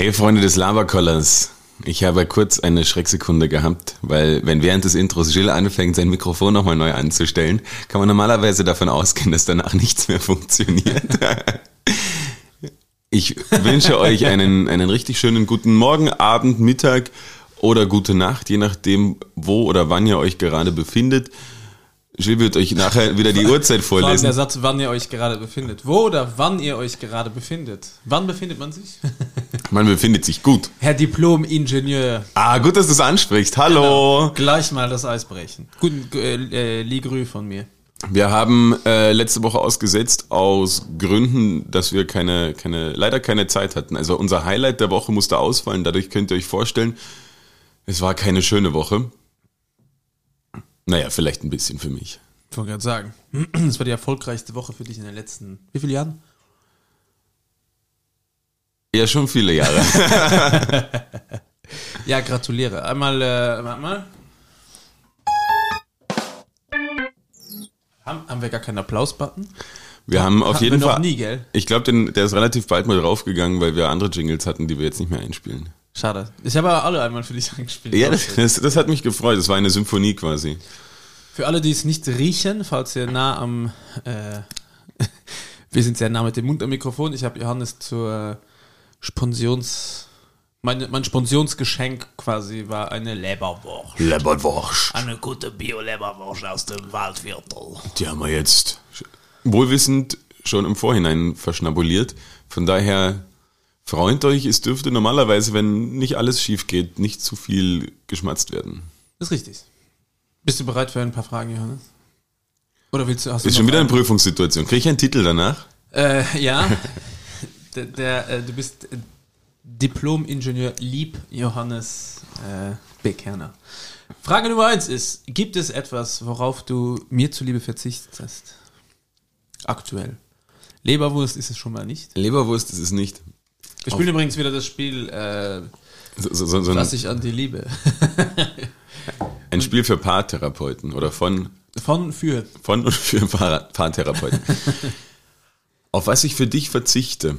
Hey Freunde des Labercollers, ich habe kurz eine Schrecksekunde gehabt, weil wenn während des Intros Jill anfängt, sein Mikrofon nochmal neu anzustellen, kann man normalerweise davon ausgehen, dass danach nichts mehr funktioniert. Ich wünsche euch einen, einen richtig schönen guten Morgen, Abend, Mittag oder gute Nacht, je nachdem, wo oder wann ihr euch gerade befindet. Jill wird euch nachher wieder die Uhrzeit Vor vorlesen. der Satz, wann ihr euch gerade befindet. Wo oder wann ihr euch gerade befindet. Wann befindet man sich? Man befindet sich gut. Herr Diplom-Ingenieur. Ah, gut, dass du es ansprichst. Hallo. Gleich mal das Eis brechen. Guten äh, äh, Ligrü von mir. Wir haben äh, letzte Woche ausgesetzt aus Gründen, dass wir keine, keine, leider keine Zeit hatten. Also unser Highlight der Woche musste ausfallen. Dadurch könnt ihr euch vorstellen, es war keine schöne Woche. Naja, vielleicht ein bisschen für mich. Ich wollte gerade sagen. Das war die erfolgreichste Woche für dich in den letzten, wie viele Jahren? Ja, schon viele Jahre. Ja, gratuliere. Einmal, äh, warte mal. Haben, haben wir gar keinen Applaus-Button? Wir haben auf Hatten jeden wir noch Fall. nie, gell? Ich glaube, der ist relativ bald mal draufgegangen, weil wir andere Jingles hatten, die wir jetzt nicht mehr einspielen. Schade. Ich habe aber alle einmal für dich eingespielt. Ja, das, das, das hat mich gefreut. Das war eine Symphonie quasi. Für alle, die es nicht riechen, falls ihr nah am, äh, wir sind sehr nah mit dem Mund am Mikrofon. Ich habe Johannes zur Sponsions, mein, mein Sponsionsgeschenk quasi war eine Leberwurst. Leberwurst. Eine gute Bio-Leberwurst aus dem Waldviertel. Die haben wir jetzt wohlwissend schon im Vorhinein verschnabuliert. Von daher freut euch, es dürfte normalerweise, wenn nicht alles schief geht, nicht zu viel geschmatzt werden. Ist richtig. Bist du bereit für ein paar Fragen, Johannes? Oder willst du, hast du Ist noch schon wieder eine? Prüfungssituation. Kriege ich einen Titel danach? Äh, ja. der, der, äh, du bist äh, Diplom-Ingenieur Lieb Johannes äh, Bekerner. Frage Nummer eins ist: Gibt es etwas, worauf du mir zuliebe verzichtest? Aktuell. Leberwurst ist es schon mal nicht. Leberwurst ist es nicht. Wir spielen übrigens wieder das Spiel, äh, So, so, so, ein, ich an die liebe. ein Spiel für Paartherapeuten oder von, Von für. von und für Paar, Paartherapeuten. Auf was ich für dich verzichte.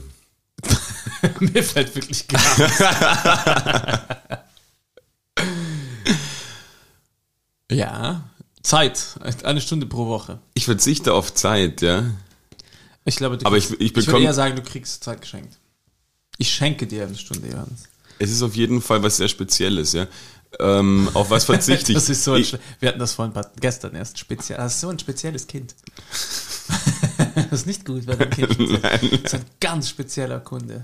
mir fällt wirklich gar nichts. ja. Zeit. Eine Stunde pro Woche. Ich verzichte auf Zeit, ja. Ich glaube, du Aber kriegst, ich- ich ich würde bekomm- eher sagen, du kriegst Zeit geschenkt. Ich schenke dir eine Stunde, Johannes. Es ist auf jeden Fall was sehr Spezielles, ja. Ähm, auf was verzichte ich? Das ist so ein, ich, wir hatten das vorhin paar- gestern erst speziell. Das ist so ein spezielles Kind. das ist nicht gut, weil ein Kind das ist ein ganz spezieller Kunde.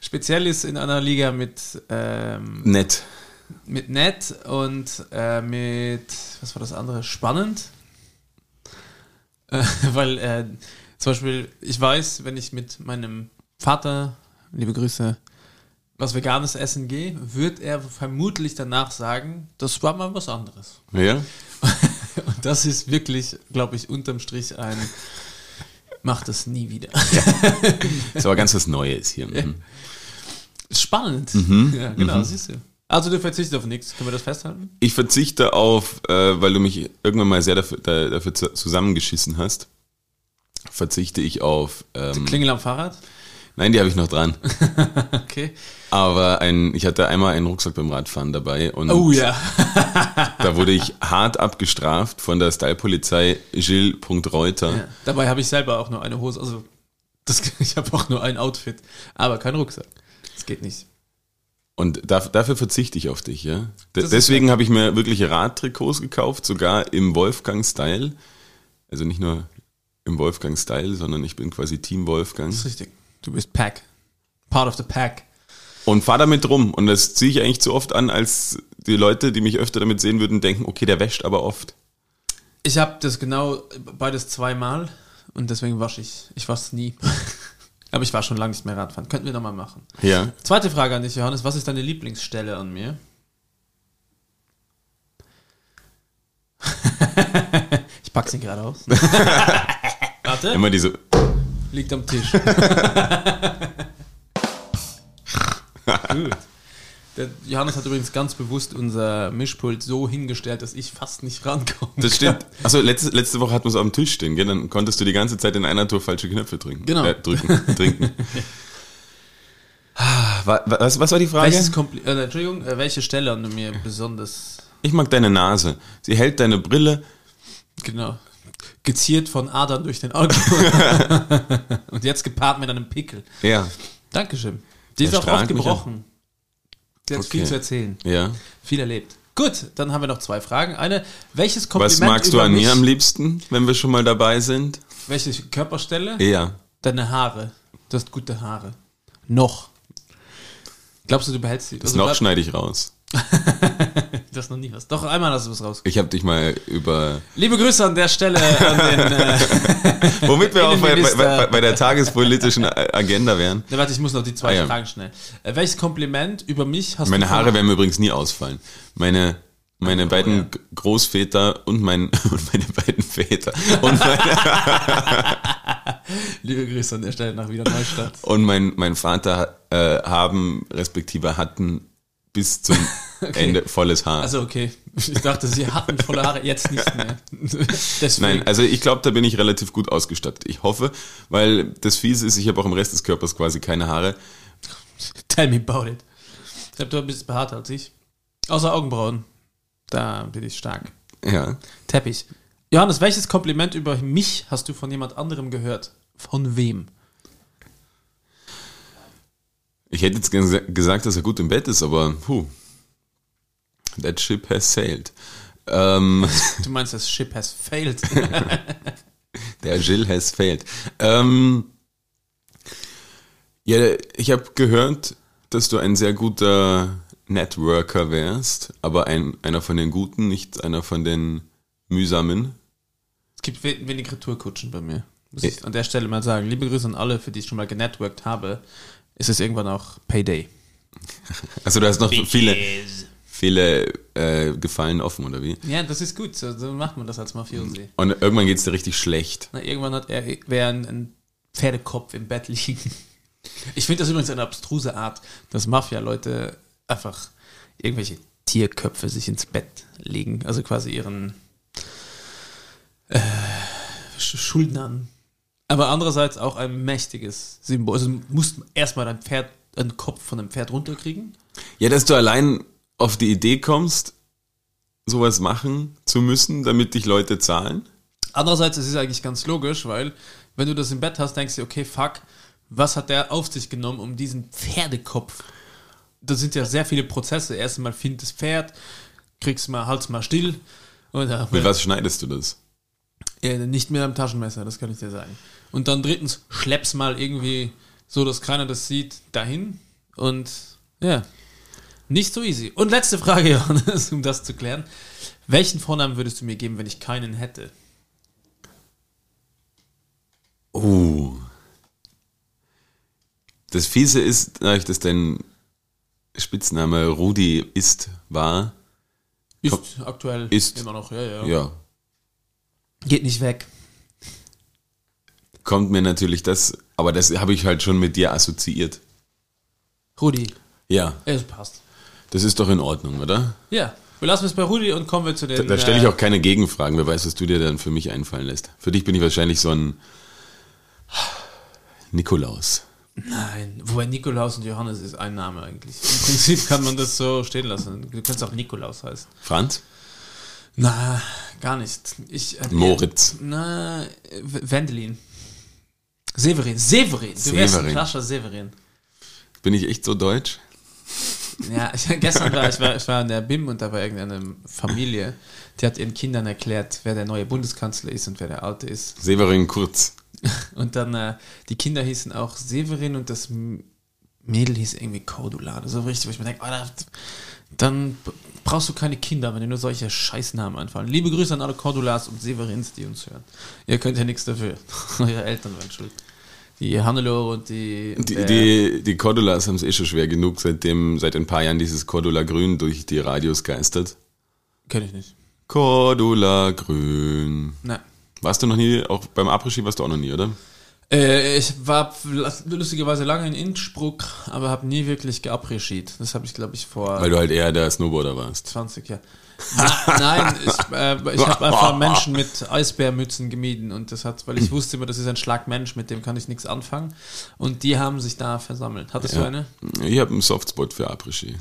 Speziell ist in einer Liga mit ähm, Nett. mit nett und äh, mit was war das andere spannend, äh, weil äh, zum Beispiel ich weiß, wenn ich mit meinem Vater liebe Grüße was Veganes essen gehe, wird er vermutlich danach sagen, das war mal was anderes. Ja? Und das ist wirklich, glaube ich, unterm Strich ein Mach das nie wieder. Ist aber ganz was Neues hier. Mhm. Spannend. Ja, genau, siehst du. Also du verzichtest auf nichts. Können wir das festhalten? Ich verzichte auf, äh, weil du mich irgendwann mal sehr dafür, da, dafür zu- zusammengeschissen hast, verzichte ich auf. Ähm, Klingel am Fahrrad? Nein, die habe ich noch dran. Okay. Aber ein, ich hatte einmal einen Rucksack beim Radfahren dabei und Oh ja. da wurde ich hart abgestraft von der Stylepolizei Gilles.reuter. Ja. Dabei habe ich selber auch nur eine Hose. Also, das, ich habe auch nur ein Outfit, aber kein Rucksack. Das geht nicht. Und daf- dafür verzichte ich auf dich, ja. Ist deswegen habe ich mir wirkliche Radtrikots gekauft, sogar im Wolfgang-Style. Also nicht nur im Wolfgang-Style, sondern ich bin quasi Team Wolfgang. Das ist richtig. Du bist Pack. Part of the Pack. Und fahr damit rum. Und das ziehe ich eigentlich zu oft an, als die Leute, die mich öfter damit sehen würden, denken, okay, der wäscht aber oft. Ich habe das genau beides zweimal und deswegen wasche ich. Ich wasche nie. aber ich war schon lange nicht mehr Radfahren. Könnten wir nochmal machen. Ja. Zweite Frage an dich, Johannes. Was ist deine Lieblingsstelle an mir? ich pack's ihn gerade aus. Warte. Immer diese. Liegt am Tisch. Gut. Der Johannes hat übrigens ganz bewusst unser Mischpult so hingestellt, dass ich fast nicht rankomme. Das stimmt. Achso, letzte, letzte Woche hatten wir es auf dem Tisch stehen, gell? Dann konntest du die ganze Zeit in einer Tour falsche Knöpfe drücken. Genau. Äh, drücken, trinken. wa- wa- was, was war die Frage? Äh, Entschuldigung, äh, welche Stelle an du mir besonders Ich mag deine Nase. Sie hält deine Brille. genau geziert von Adern durch den Augen und jetzt gepaart mit einem Pickel. Ja. Dankeschön. Die ist Der auch oft gebrochen. Sie hat Okay. viel zu erzählen, Ja. viel erlebt. Gut, dann haben wir noch zwei Fragen. Eine, welches Was Kompliment magst du an mich, mir am liebsten, wenn wir schon mal dabei sind? welche Körperstelle? Ja. Deine Haare. Du hast gute Haare. Noch. Glaubst du, du behältst sie? Das Also noch schneide ich raus. Das noch nie was. Doch, einmal hast du was raus. Ich habe dich mal über. Liebe Grüße an der Stelle an den. Äh, Womit wir auch bei, bei, bei, der tagespolitischen Agenda wären. ne, warte, ich muss noch die zwei Ah, ja. Fragen schnell. Äh, welches Kompliment über mich hast Meine du Haare werden mir übrigens nie ausfallen. Meine, meine beiden ja. Großväter und, mein, und meine beiden Väter und mein, Liebe Grüße an der Stelle nach wieder Neustadt. und mein, mein Vater äh, haben, respektive hatten bis zum Ende volles Haar. Also okay. Ich dachte, sie hatten volle Haare, jetzt nicht mehr. Deswegen. Nein, also ich glaube, da bin ich relativ gut ausgestattet. Ich hoffe, weil das Fiese ist, ich habe auch im Rest des Körpers quasi keine Haare. Tell me about it. Ich glaube, du bist behaarter als ich. Außer Augenbrauen. Da bin ich stark. Ja. Teppich. Johannes, welches Kompliment über mich hast du von jemand anderem gehört? Von wem? Ich hätte jetzt gesa- gesagt, dass er gut im Bett ist, aber puh. That ship has sailed. Ähm, Du meinst, das Ship has failed. der Jill has failed. Ähm, ja, ich habe gehört, dass du ein sehr guter Networker wärst, aber ein, einer von den Guten, nicht einer von den mühsamen. Es gibt we- wenig Retourkutschen bei mir. Muss ich an der Stelle mal sagen. Liebe Grüße an alle, für die ich schon mal genetworked habe. Ist es irgendwann auch Payday. Also du hast noch viele, viele äh, Gefallen offen, oder wie? Ja, das ist gut. So, so macht man das als Mafiosi. Und irgendwann geht's dir richtig schlecht. Na, irgendwann hat er wer ein, ein Pferdekopf im Bett liegen. Ich finde das übrigens eine abstruse Art, dass Mafia-Leute einfach irgendwelche Tierköpfe sich ins Bett legen. Also quasi ihren äh, Sch- Schuldnern. Aber andererseits auch ein mächtiges Symbol. Also du musst erstmal dein Pferd, einen Kopf von einem Pferd runterkriegen. Ja, dass du allein auf die Idee kommst, sowas machen zu müssen, damit dich Leute zahlen. Andererseits ist es eigentlich ganz logisch, weil wenn du das im Bett hast, denkst du, okay, fuck, was hat der auf sich genommen, um diesen Pferdekopf? Da sind ja sehr viele Prozesse. Erstmal find das Pferd, kriegst mal, halt's mal still. Und dann, Mit was schneidest du das? Ja, nicht mehr am Taschenmesser, das kann ich dir sagen. Und dann drittens, schlepp's mal irgendwie so, dass keiner das sieht, dahin. Und ja, nicht so easy. Und letzte Frage, Johannes, um das zu klären. Welchen Vornamen würdest du mir geben, wenn ich keinen hätte? Oh. Das Fiese ist, dadurch, dass dein Spitzname Rudi ist, war, Ist aktuell ist- immer noch, ja, ja. ja, Geht nicht weg. kommt mir natürlich das, aber das habe ich halt schon mit dir assoziiert. Rudi, Ja, es passt. Das ist doch in Ordnung, oder? Ja, wir lassen es bei Rudi und kommen wir zu den. Da, da stelle ich äh, auch keine Gegenfragen. Wer weiß, was du dir dann für mich einfallen lässt. Für dich bin ich wahrscheinlich so ein Nikolaus. Nein, wobei Nikolaus und Johannes ist ein Name eigentlich. Im Prinzip kann man das so stehen lassen. Du kannst auch Nikolaus heißen. Franz? Na, gar nicht. Ich, äh, Moritz. Na, Wendelin. Severin. Severin. Du wärst ein Severin. Severin. Bin ich echt so deutsch? Ja, ich, gestern war ich, war ich war in der BIM und da war irgendeine Familie, die hat ihren Kindern erklärt, wer der neue Bundeskanzler ist und wer der alte ist. Severin Kurz. Und dann, äh, die Kinder hießen auch Severin und das Mädel hieß irgendwie Cordula. So richtig, wo ich mir denke, Alter, dann brauchst du keine Kinder, wenn dir nur solche Scheißnamen einfallen. Liebe Grüße an alle Cordulas und Severins, die uns hören. Ihr könnt ja nichts dafür. Eure Eltern waren schuld. Die Hannelore und die. Die, die, die Cordulas haben es eh schon schwer genug, seitdem seit ein paar Jahren dieses Cordula Grün durch die Radios geistert. Kenn ich nicht. Cordula Grün. Na. Warst du noch nie, auch beim Après-Ski warst du auch noch nie, oder? Äh, ich war lustigerweise lange in Innsbruck, aber habe nie wirklich geappreschiert. Das habe ich, glaube ich, vor Weil du halt eher der Snowboarder warst. 20 Jahren. Na, nein, ich, äh, ich habe einfach Menschen mit Eisbärmützen gemieden und das hat, weil ich wusste immer, das ist ein Schlagmensch, mit dem kann ich nichts anfangen. Und die haben sich da versammelt. Hattest du Ja. eine? Ich habe einen Softspot für Après-Ski.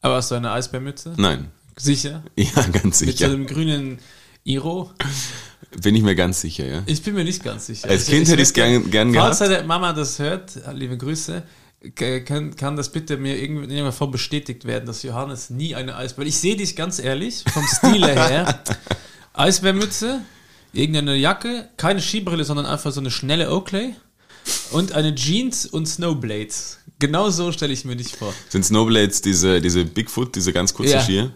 Aber hast du eine Eisbärmütze? Nein. Sicher? Ja, ganz Mit so sicher. einem grünen Iro? Bin ich mir ganz sicher, ja. Ich bin mir nicht ganz sicher. Als Kind hätte ich's würd gern- gern Falls gehabt. deine Mama das hört, liebe Grüße, kann, kann das bitte mir irgendeiner Form bestätigt werden, dass Johannes nie eine Eisbär... Ich sehe dich ganz ehrlich, vom Stile her, Eisbärmütze, irgendeine Jacke, keine Skibrille, sondern einfach so eine schnelle Oakley und eine Jeans und Snowblades. Genau so stelle ich mir dich vor. Sind Snowblades diese, diese Bigfoot, diese ganz kurze Ja. Skier?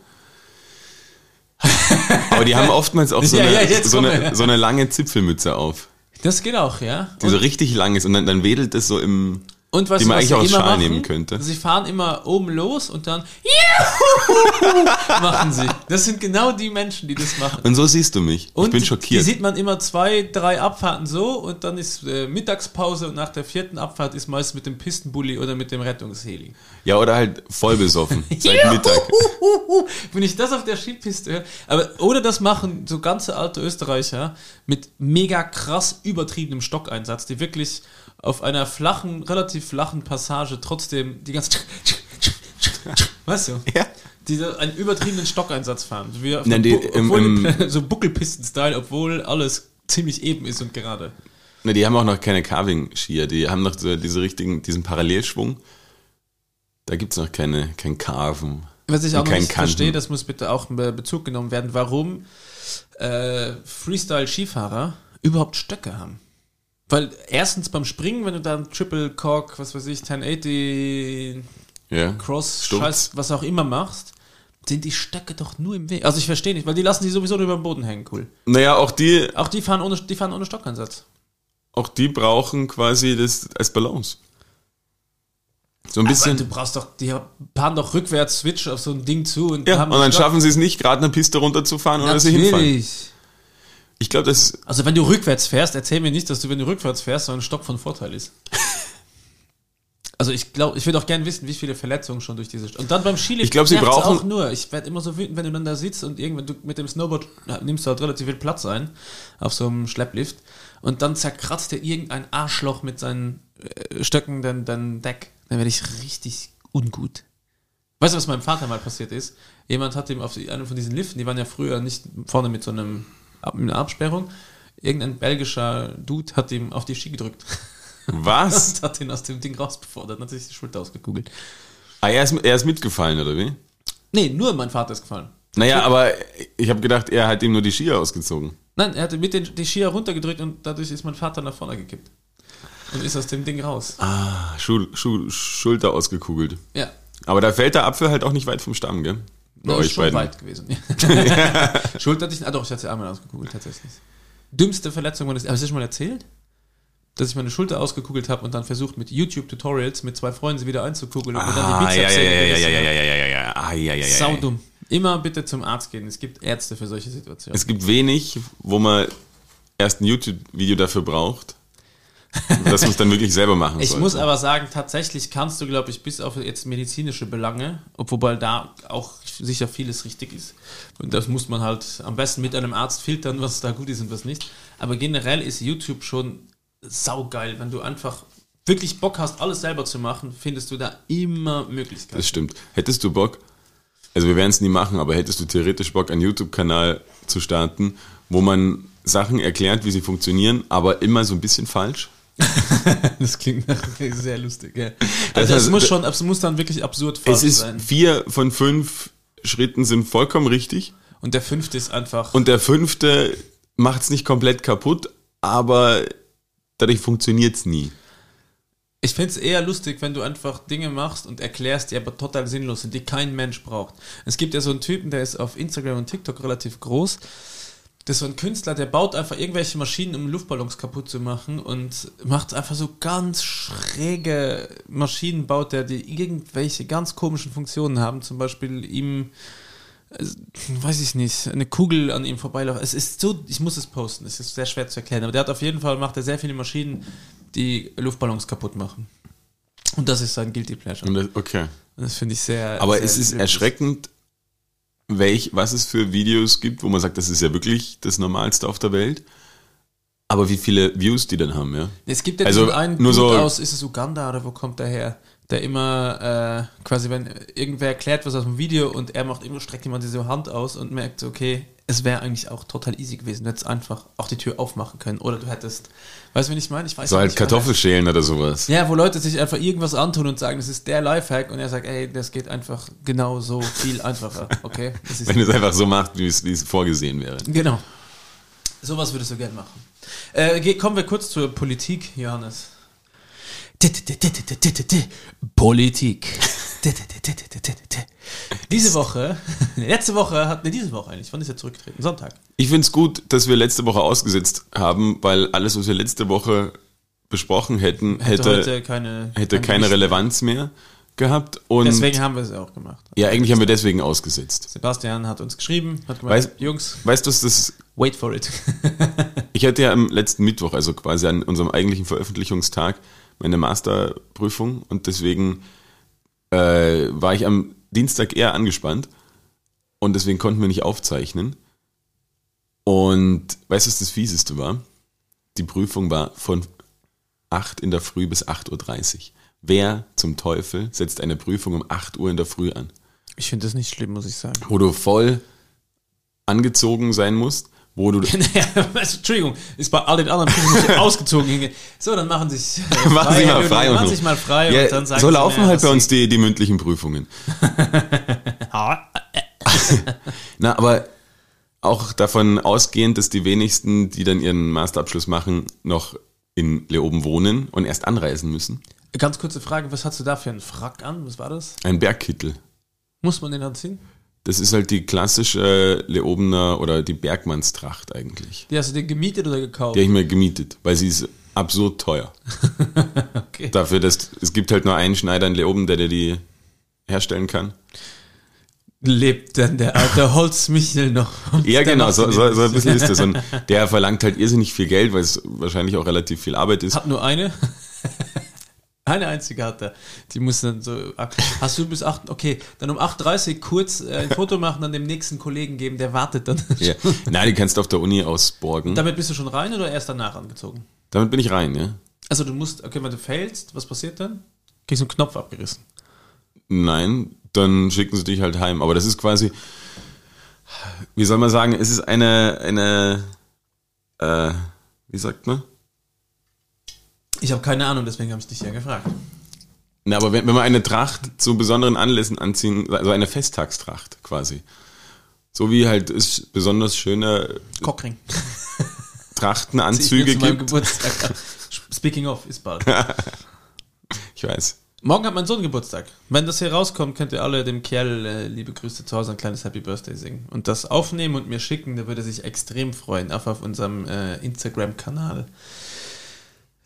Aber die haben oftmals auch so, Ja, eine, ja, so, eine, so eine lange Zipfelmütze auf, Das geht auch, ja. die so richtig lang ist und dann, dann wedelt es so im... Und was, Die man was eigentlich auch immer machen, nehmen könnte. Sie fahren immer oben los und dann machen sie. Das sind genau die Menschen, die das machen. Und so siehst du mich. Und ich bin Die schockiert. sieht man immer zwei, drei Abfahrten so und dann ist äh, Mittagspause und nach der vierten Abfahrt ist meist mit dem Pistenbully oder mit dem Rettungsheli. Ja, oder halt voll besoffen. Seit Mittag. Wenn ich das auf der Skipiste höre. Aber oder das machen so ganze alte Österreicher mit mega krass übertriebenem Stockeinsatz, die wirklich auf einer flachen, relativ flachen Passage trotzdem die ganze Weißt du? Ja. Die so einen übertriebenen Stockeinsatz fahren. Auf Nein, die- im- im- so Buckelpisten-Style, obwohl alles ziemlich eben ist und gerade. Na, die haben auch noch keine Carving-Skier. Die haben noch so diese richtigen, diesen Parallelschwung. Da gibt's noch keine, kein Carven. Was ich auch noch nicht Kanten. verstehe, das muss bitte auch in Be- Bezug genommen werden, warum äh, Freestyle-Skifahrer überhaupt Stöcke haben. Weil erstens beim Springen, wenn du dann Triple Cork, was weiß ich, 1080 Ja. Cross. Scheiß, was auch immer machst, sind die Stöcke doch nur im Weg. Also ich verstehe nicht, weil die lassen die sowieso über den Boden hängen, cool. Naja, auch die, Auch die fahren ohne, die fahren ohne Stockeinsatz. auch die brauchen quasi das als Balance. So ein Aber bisschen. du brauchst doch, die fahren doch rückwärts Switch auf so ein Ding zu und ja, haben und dann Stock- schaffen sie es nicht, gerade eine Piste runterzufahren oder sie hinfallen. Ich glaube, das Also wenn du rückwärts fährst, erzähl mir nicht, dass du, wenn du rückwärts fährst, so ein Stock von Vorteil ist. Also ich glaube, ich würde auch gerne wissen, wie viele Verletzungen schon durch diese... St Und dann beim Skilift Ich glaub, sie brauchen- auch nur. Ich werde immer so wütend, wenn du dann da sitzt und irgendwann du mit dem Snowboard na, nimmst du halt relativ viel Platz ein auf so einem Schlepplift und dann zerkratzt dir irgendein Arschloch mit seinen äh, Stöcken dein, dein Deck. Dann werde ich richtig ungut. Weißt du, was meinem Vater mal passiert ist? Jemand hat ihm auf einem von diesen Liften, die waren ja früher nicht vorne mit so einem Einer Absperrung, irgendein belgischer Dude hat ihm auf die Ski gedrückt was? und hat ihn aus dem Ding rausbefordert hat sich die Schulter ausgekugelt. ah, er ist, er ist mitgefallen, oder wie? Nee, nur mein Vater ist gefallen. Naja, aber ich habe gedacht, er hat ihm nur die Skier ausgezogen. Nein, er hatte mit den die Skier runtergedrückt und dadurch ist mein Vater nach vorne gekippt. Und ist aus dem Ding raus. Ah, Schul, Schul, Schulter ausgekugelt. Ja. Aber da fällt der Apfel halt auch nicht weit vom Stamm, gell? Bei Das ist euch schon beiden. weit gewesen. Schulter hatte ich, ah doch, ich hatte sie einmal ausgekugelt, tatsächlich. Dümmste Verletzung, meines- habe ich das schon mal erzählt? Dass ich meine Schulter ausgekugelt habe und dann versucht mit YouTube-Tutorials mit zwei Freunden sie wieder einzukugeln und dann Ah, die ja, ja, ja, ja, ja, ja, ja, ja, ja, ja, ja, ah, ja, ja, ja, ja. Saudumm. Immer bitte zum Arzt gehen. Es gibt Ärzte für solche Situationen. Es gibt wenig, wo man erst ein YouTube-Video dafür braucht, dass man es dann wirklich selber machen Ich soll. muss aber sagen, tatsächlich kannst du, glaube ich, bis auf jetzt medizinische Belange, wobei da auch sicher vieles richtig ist. Und das muss man halt am besten mit einem Arzt filtern, was da gut ist und was nicht. Aber generell ist YouTube schon saugeil. Wenn du einfach wirklich Bock hast, alles selber zu machen, findest du da immer Möglichkeiten. Das stimmt. Hättest du Bock, also wir werden es nie machen, aber hättest du theoretisch Bock, einen YouTube-Kanal zu starten, wo man Sachen erklärt, wie sie funktionieren, aber immer so ein bisschen falsch? Das klingt nach- sehr lustig, ja. Also es muss schon, es muss dann wirklich absurd falsch Es ist sein. vier von fünf Schritten sind vollkommen richtig Und der fünfte ist einfach. und der fünfte macht es nicht komplett kaputt, aber dadurch funktioniert es nie. Ich finde es eher lustig, wenn du einfach Dinge machst und erklärst, die aber total sinnlos sind, die kein Mensch braucht. Es gibt ja so einen Typen, der ist auf Instagram und TikTok relativ groß. Das ist so ein Künstler, der baut einfach irgendwelche Maschinen, um Luftballons kaputt zu machen und macht einfach so ganz schräge Maschinen, baut der, die irgendwelche ganz komischen Funktionen haben. Zum Beispiel ihm also, weiß ich nicht, eine Kugel an ihm vorbeilaufen. Es ist so, ich muss es posten, es ist sehr schwer zu erklären, aber der hat auf jeden Fall, macht er sehr viele Maschinen, die Luftballons kaputt machen. Und das ist sein Guilty Pleasure. Und das- Okay. Und das finde ich sehr. Aber sehr es ist erschreckend, welch, was es für Videos gibt, wo man sagt, das ist ja wirklich das Normalste auf der Welt. Aber wie viele Views die dann haben, ja? Es gibt ja Also, diesen einen nur Dude so- aus, ist es Uganda oder wo kommt der her? Der immer, äh, quasi, wenn irgendwer erklärt was aus dem Video und er macht immer, streckt jemand diese Hand aus und merkt, okay, es wäre eigentlich auch total easy gewesen. Du hättest einfach auch die Tür aufmachen können. Oder du hättest, weißt du, wen ich meine? Ich weiß So halt nicht, Kartoffelschälen oder sowas. Ja, wo Leute sich einfach irgendwas antun und sagen, das ist der Lifehack und er sagt, ey, das geht einfach genau so viel einfacher. Okay? Das ist Wenn es einfach so macht, wie es, wie es vorgesehen wäre. Genau. Sowas würdest du gerne machen. Äh, kommen wir kurz zur Politik, Johannes. Politik. Diese Woche, letzte Woche hat, ne, diese Woche eigentlich, wann ist er zurückgetreten? Sonntag. Ich finde es gut, dass wir letzte Woche ausgesetzt haben, weil alles, was wir letzte Woche besprochen hätten, Hätte, hätte, keine, hätte keine. Relevanz mehr gehabt. Und Deswegen haben wir es auch gemacht. ja, eigentlich haben wir deswegen ausgesetzt. Sebastian hat uns geschrieben, hat gemeint, Weiß- Jungs, Weißt du, was das wait for it. Ich hatte ja am letzten Mittwoch, also quasi an unserem eigentlichen Veröffentlichungstag, meine Masterprüfung und deswegen äh, war ich am Dienstag eher angespannt und deswegen konnten wir nicht aufzeichnen. Und weißt du, was das Fieseste war? Die Prüfung war von 8 in der Früh bis 8.30 Uhr. Wer zum Teufel setzt eine Prüfung um 8 Uhr in der Früh an? Ich finde das nicht schlimm, muss ich sagen. Wo du voll angezogen sein musst, wo du Entschuldigung, ist bei all den anderen ausgezogen. So, dann machen Sie sich äh, Machen Sie mal frei machen sich mal frei Ja, und dann sagen so laufen mir, halt bei uns die, die mündlichen Prüfungen. Na, aber auch davon ausgehend, dass die wenigsten, die dann ihren Masterabschluss machen, noch in Leoben wohnen und erst anreisen müssen. Ganz kurze Frage, was hast du da für einen Frack an? Was war das? Ein Bergkittel. Muss man den anziehen? Das ist halt die klassische Leobener oder die Bergmannstracht eigentlich. Die hast du den gemietet oder gekauft? Die habe ich mir gemietet, weil sie ist absurd teuer. Okay. Dafür, dass es gibt halt nur einen Schneider in Leoben, der dir die herstellen kann. Lebt denn der alte Holzmichel noch? Ja, genau, so, so, so ein bisschen ist das. Und der verlangt halt irrsinnig viel Geld, weil es wahrscheinlich auch relativ viel Arbeit ist. Hat nur eine? Eine einzige hat er. Die muss dann so. Hast du bis 8. Okay, dann um 8.30 Uhr kurz äh, ein Foto machen, dann dem nächsten Kollegen geben, der wartet dann. Ja. Nein, die kannst du auf der Uni ausborgen. Damit bist du schon rein oder erst danach angezogen? Damit bin ich rein, ja. Also du musst, okay, wenn du failst, was passiert dann? Kriegst du einen Knopf abgerissen. Nein, dann schicken sie dich halt heim. Aber das ist quasi, wie soll man sagen, es ist eine, eine, äh, wie sagt man? Ich habe keine Ahnung, deswegen habe ich dich ja gefragt. Na, aber wenn, wenn man eine Tracht zu besonderen Anlässen anziehen, also eine Festtagstracht quasi. So wie halt es besonders schöne Cockring. Trachtenanzüge gibt. Speaking of, ist bald. Ich weiß. Morgen hat mein Sohn Geburtstag. Wenn das hier rauskommt, könnt ihr alle dem Kerl äh, liebe Grüße zu Hause ein kleines Happy Birthday singen. Und das aufnehmen und mir schicken, der würde sich extrem freuen. Auch auf unserem äh, Instagram-Kanal.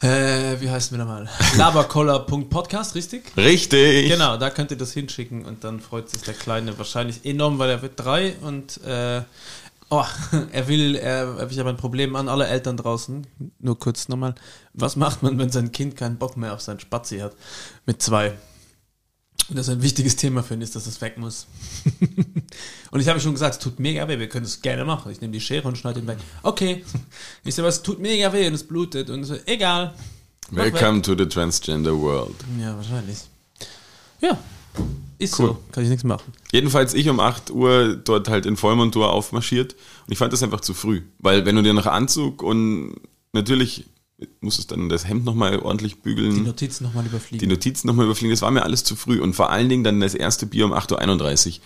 Äh, wie heißt mir nochmal? Labercoller.podcast, richtig? Richtig. Genau, da könnt ihr das hinschicken und dann freut sich der Kleine wahrscheinlich enorm, weil er wird drei und äh, oh, er will, er, ich habe ein Problem an alle Eltern draußen. Nur kurz nochmal. Was macht man, wenn sein Kind keinen Bock mehr auf sein Spazi hat? Mit zwei. Und das ein wichtiges Thema für ihn ist, dass es weg muss. und ich habe schon gesagt, es tut mega weh, wir können es gerne machen. Ich nehme die Schere und schneide ihn weg. Okay. Ich sage, es tut mega weh und es blutet und so, egal. Mach weg. Welcome to the transgender world. Ja, wahrscheinlich. Ja, ist Cool. so. Kann ich nichts machen. Jedenfalls ich um 8 Uhr dort halt in Vollmontur aufmarschiert und ich fand das einfach zu früh. Weil wenn du dir nach Anzug und natürlich musstest dann das Hemd nochmal ordentlich Die bügeln, Notizen nochmal die überfliegen. Notizen nochmal überfliegen, das war mir alles zu früh. Und vor allen Dingen dann das erste Bier um 8.31 Uhr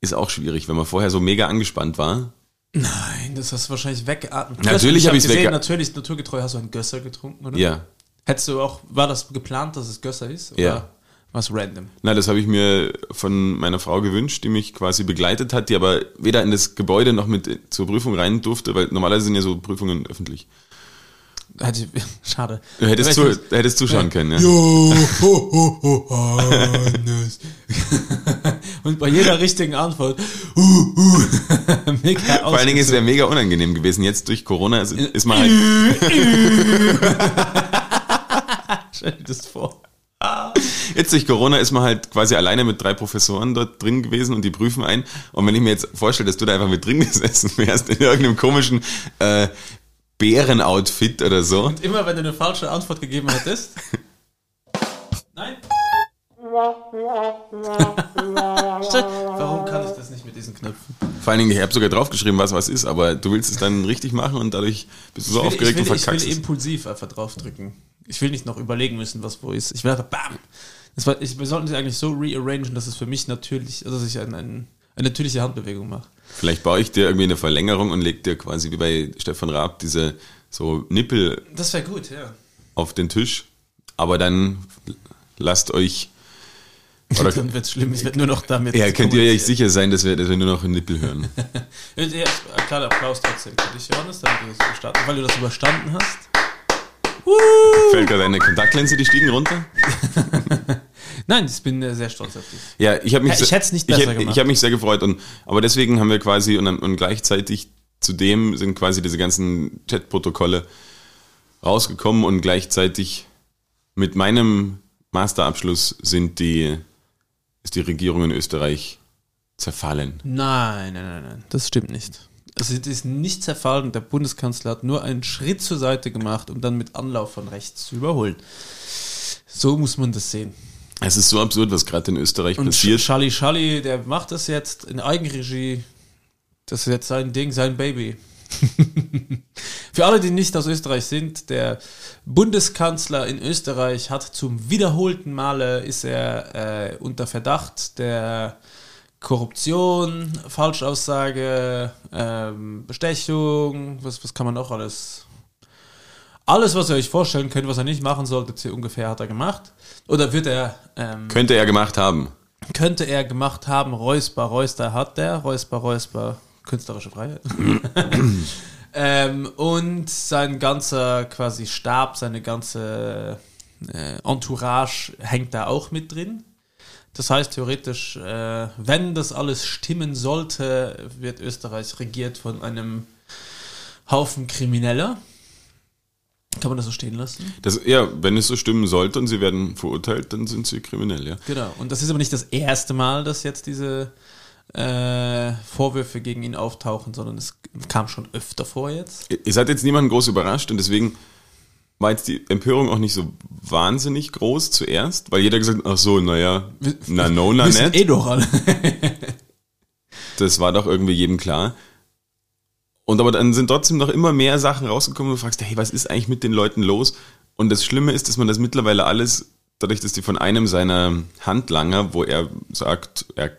ist auch schwierig, wenn man vorher so mega angespannt war. Nein, das hast du wahrscheinlich weggeatmet. Natürlich Ich hab ich's gesehen, wegge- Natürlich, naturgetreu hast du einen Gösser getrunken, oder? Ja. Hättest du auch, war das geplant, dass es Gösser ist? Oder Ja. war es random? Na, das habe ich mir von meiner Frau gewünscht, die mich quasi begleitet hat, die aber weder in das Gebäude noch mit zur Prüfung rein durfte, weil normalerweise sind ja so Prüfungen öffentlich. Hätte ich, schade. Du hättest, zu, hättest zuschauen können, ja. Jo, ho, ho, ho, Hannes. Und bei jeder richtigen Antwort, uh, uh, mega Vor allen Dingen, es wäre mega unangenehm gewesen. Jetzt durch Corona ist, ist man halt, Stell dir das vor. jetzt durch Corona ist man halt quasi alleine mit drei Professoren dort drin gewesen und die prüfen ein. Und wenn ich mir jetzt vorstelle, dass du da einfach mit drin gesessen wärst, in irgendeinem komischen, äh, Bärenoutfit oder so. Und immer wenn du eine falsche Antwort gegeben hättest. Nein. Warum kann ich das nicht mit diesen Knöpfen? Vor allen Dingen, ich habe sogar draufgeschrieben, was was ist, aber du willst es dann richtig machen und dadurch bist du so Ich will, aufgeregt ich will, und ich verkackst will es. impulsiv einfach draufdrücken. Ich will nicht noch überlegen müssen, was wo ist. Ich will einfach BAM! Das war, ich, wir sollten sie eigentlich so rearrangen, dass es für mich natürlich, also dass ich ein, ein, eine natürliche Handbewegung mache. Vielleicht baue ich dir irgendwie eine Verlängerung und leg dir quasi wie bei Stefan Raab diese so Nippel Das wäre gut, ja. auf den Tisch. Aber dann lasst euch, oder Dann wird's schlimm. Ich werde nur noch damit. ja, könnt ihr euch sicher sein, dass wir, dass wir nur noch einen Nippel hören. Ja, Kleiner Applaus trotzdem für dich, Johannes, damit du das überstanden, weil du das überstanden hast. Fällt gerade eine Kontaktlinse die Stiegen runter? Nein, ich bin äh, sehr stolz auf dich. Ja, ich habe mich, Ja, ich sehr- hätt's nicht ich, besser hätt- gemacht. Ich habe mich sehr gefreut und aber deswegen haben wir quasi und, und gleichzeitig zudem sind quasi diese ganzen Chatprotokolle rausgekommen und gleichzeitig mit meinem Masterabschluss sind die ist die Regierung in Österreich zerfallen. Nein, nein, nein, nein, das stimmt nicht. Also es ist nicht zerfallen. Der Bundeskanzler hat nur einen Schritt zur Seite gemacht, um dann mit Anlauf von rechts zu überholen. So muss man das sehen. Es ist so absurd, was gerade in Österreich Und passiert. Schalli Schalli, der macht das jetzt in Eigenregie. Das ist jetzt sein Ding, sein Baby. Für alle, die nicht aus Österreich sind, der Bundeskanzler in Österreich hat zum wiederholten Male ist er äh, unter Verdacht der Korruption, Falschaussage, ähm, Bestechung, was, was kann man noch alles? Alles, was ihr euch vorstellen könnt, was er nicht machen sollte, so ungefähr hat er gemacht. Oder wird er ähm, Könnte er gemacht haben. könnte er gemacht haben, Räusper, Räusper hat der, Räusper, Räusper, künstlerische Freiheit. ähm, und sein ganzer quasi Stab, seine ganze äh, Entourage hängt da auch mit drin. Das heißt theoretisch, äh, wenn das alles stimmen sollte, wird Österreich regiert von einem Haufen Krimineller. Kann man das so stehen lassen? Das, ja, wenn es so stimmen sollte und sie werden verurteilt, dann sind sie kriminell, ja. Genau. Und das ist aber nicht das erste Mal, dass jetzt diese äh, Vorwürfe gegen ihn auftauchen, sondern es kam schon öfter vor jetzt. Ihr seid jetzt niemanden groß überrascht und deswegen war jetzt die Empörung auch nicht so wahnsinnig groß zuerst, weil jeder gesagt hat, ach so, naja, na no, na nicht. eh doch alle. Das war doch irgendwie jedem klar. Und aber dann sind trotzdem noch immer mehr Sachen rausgekommen und du fragst, hey, was ist eigentlich mit den Leuten los? Und das Schlimme ist, dass man das mittlerweile alles, dadurch, dass die von einem seiner Handlanger, wo er sagt, er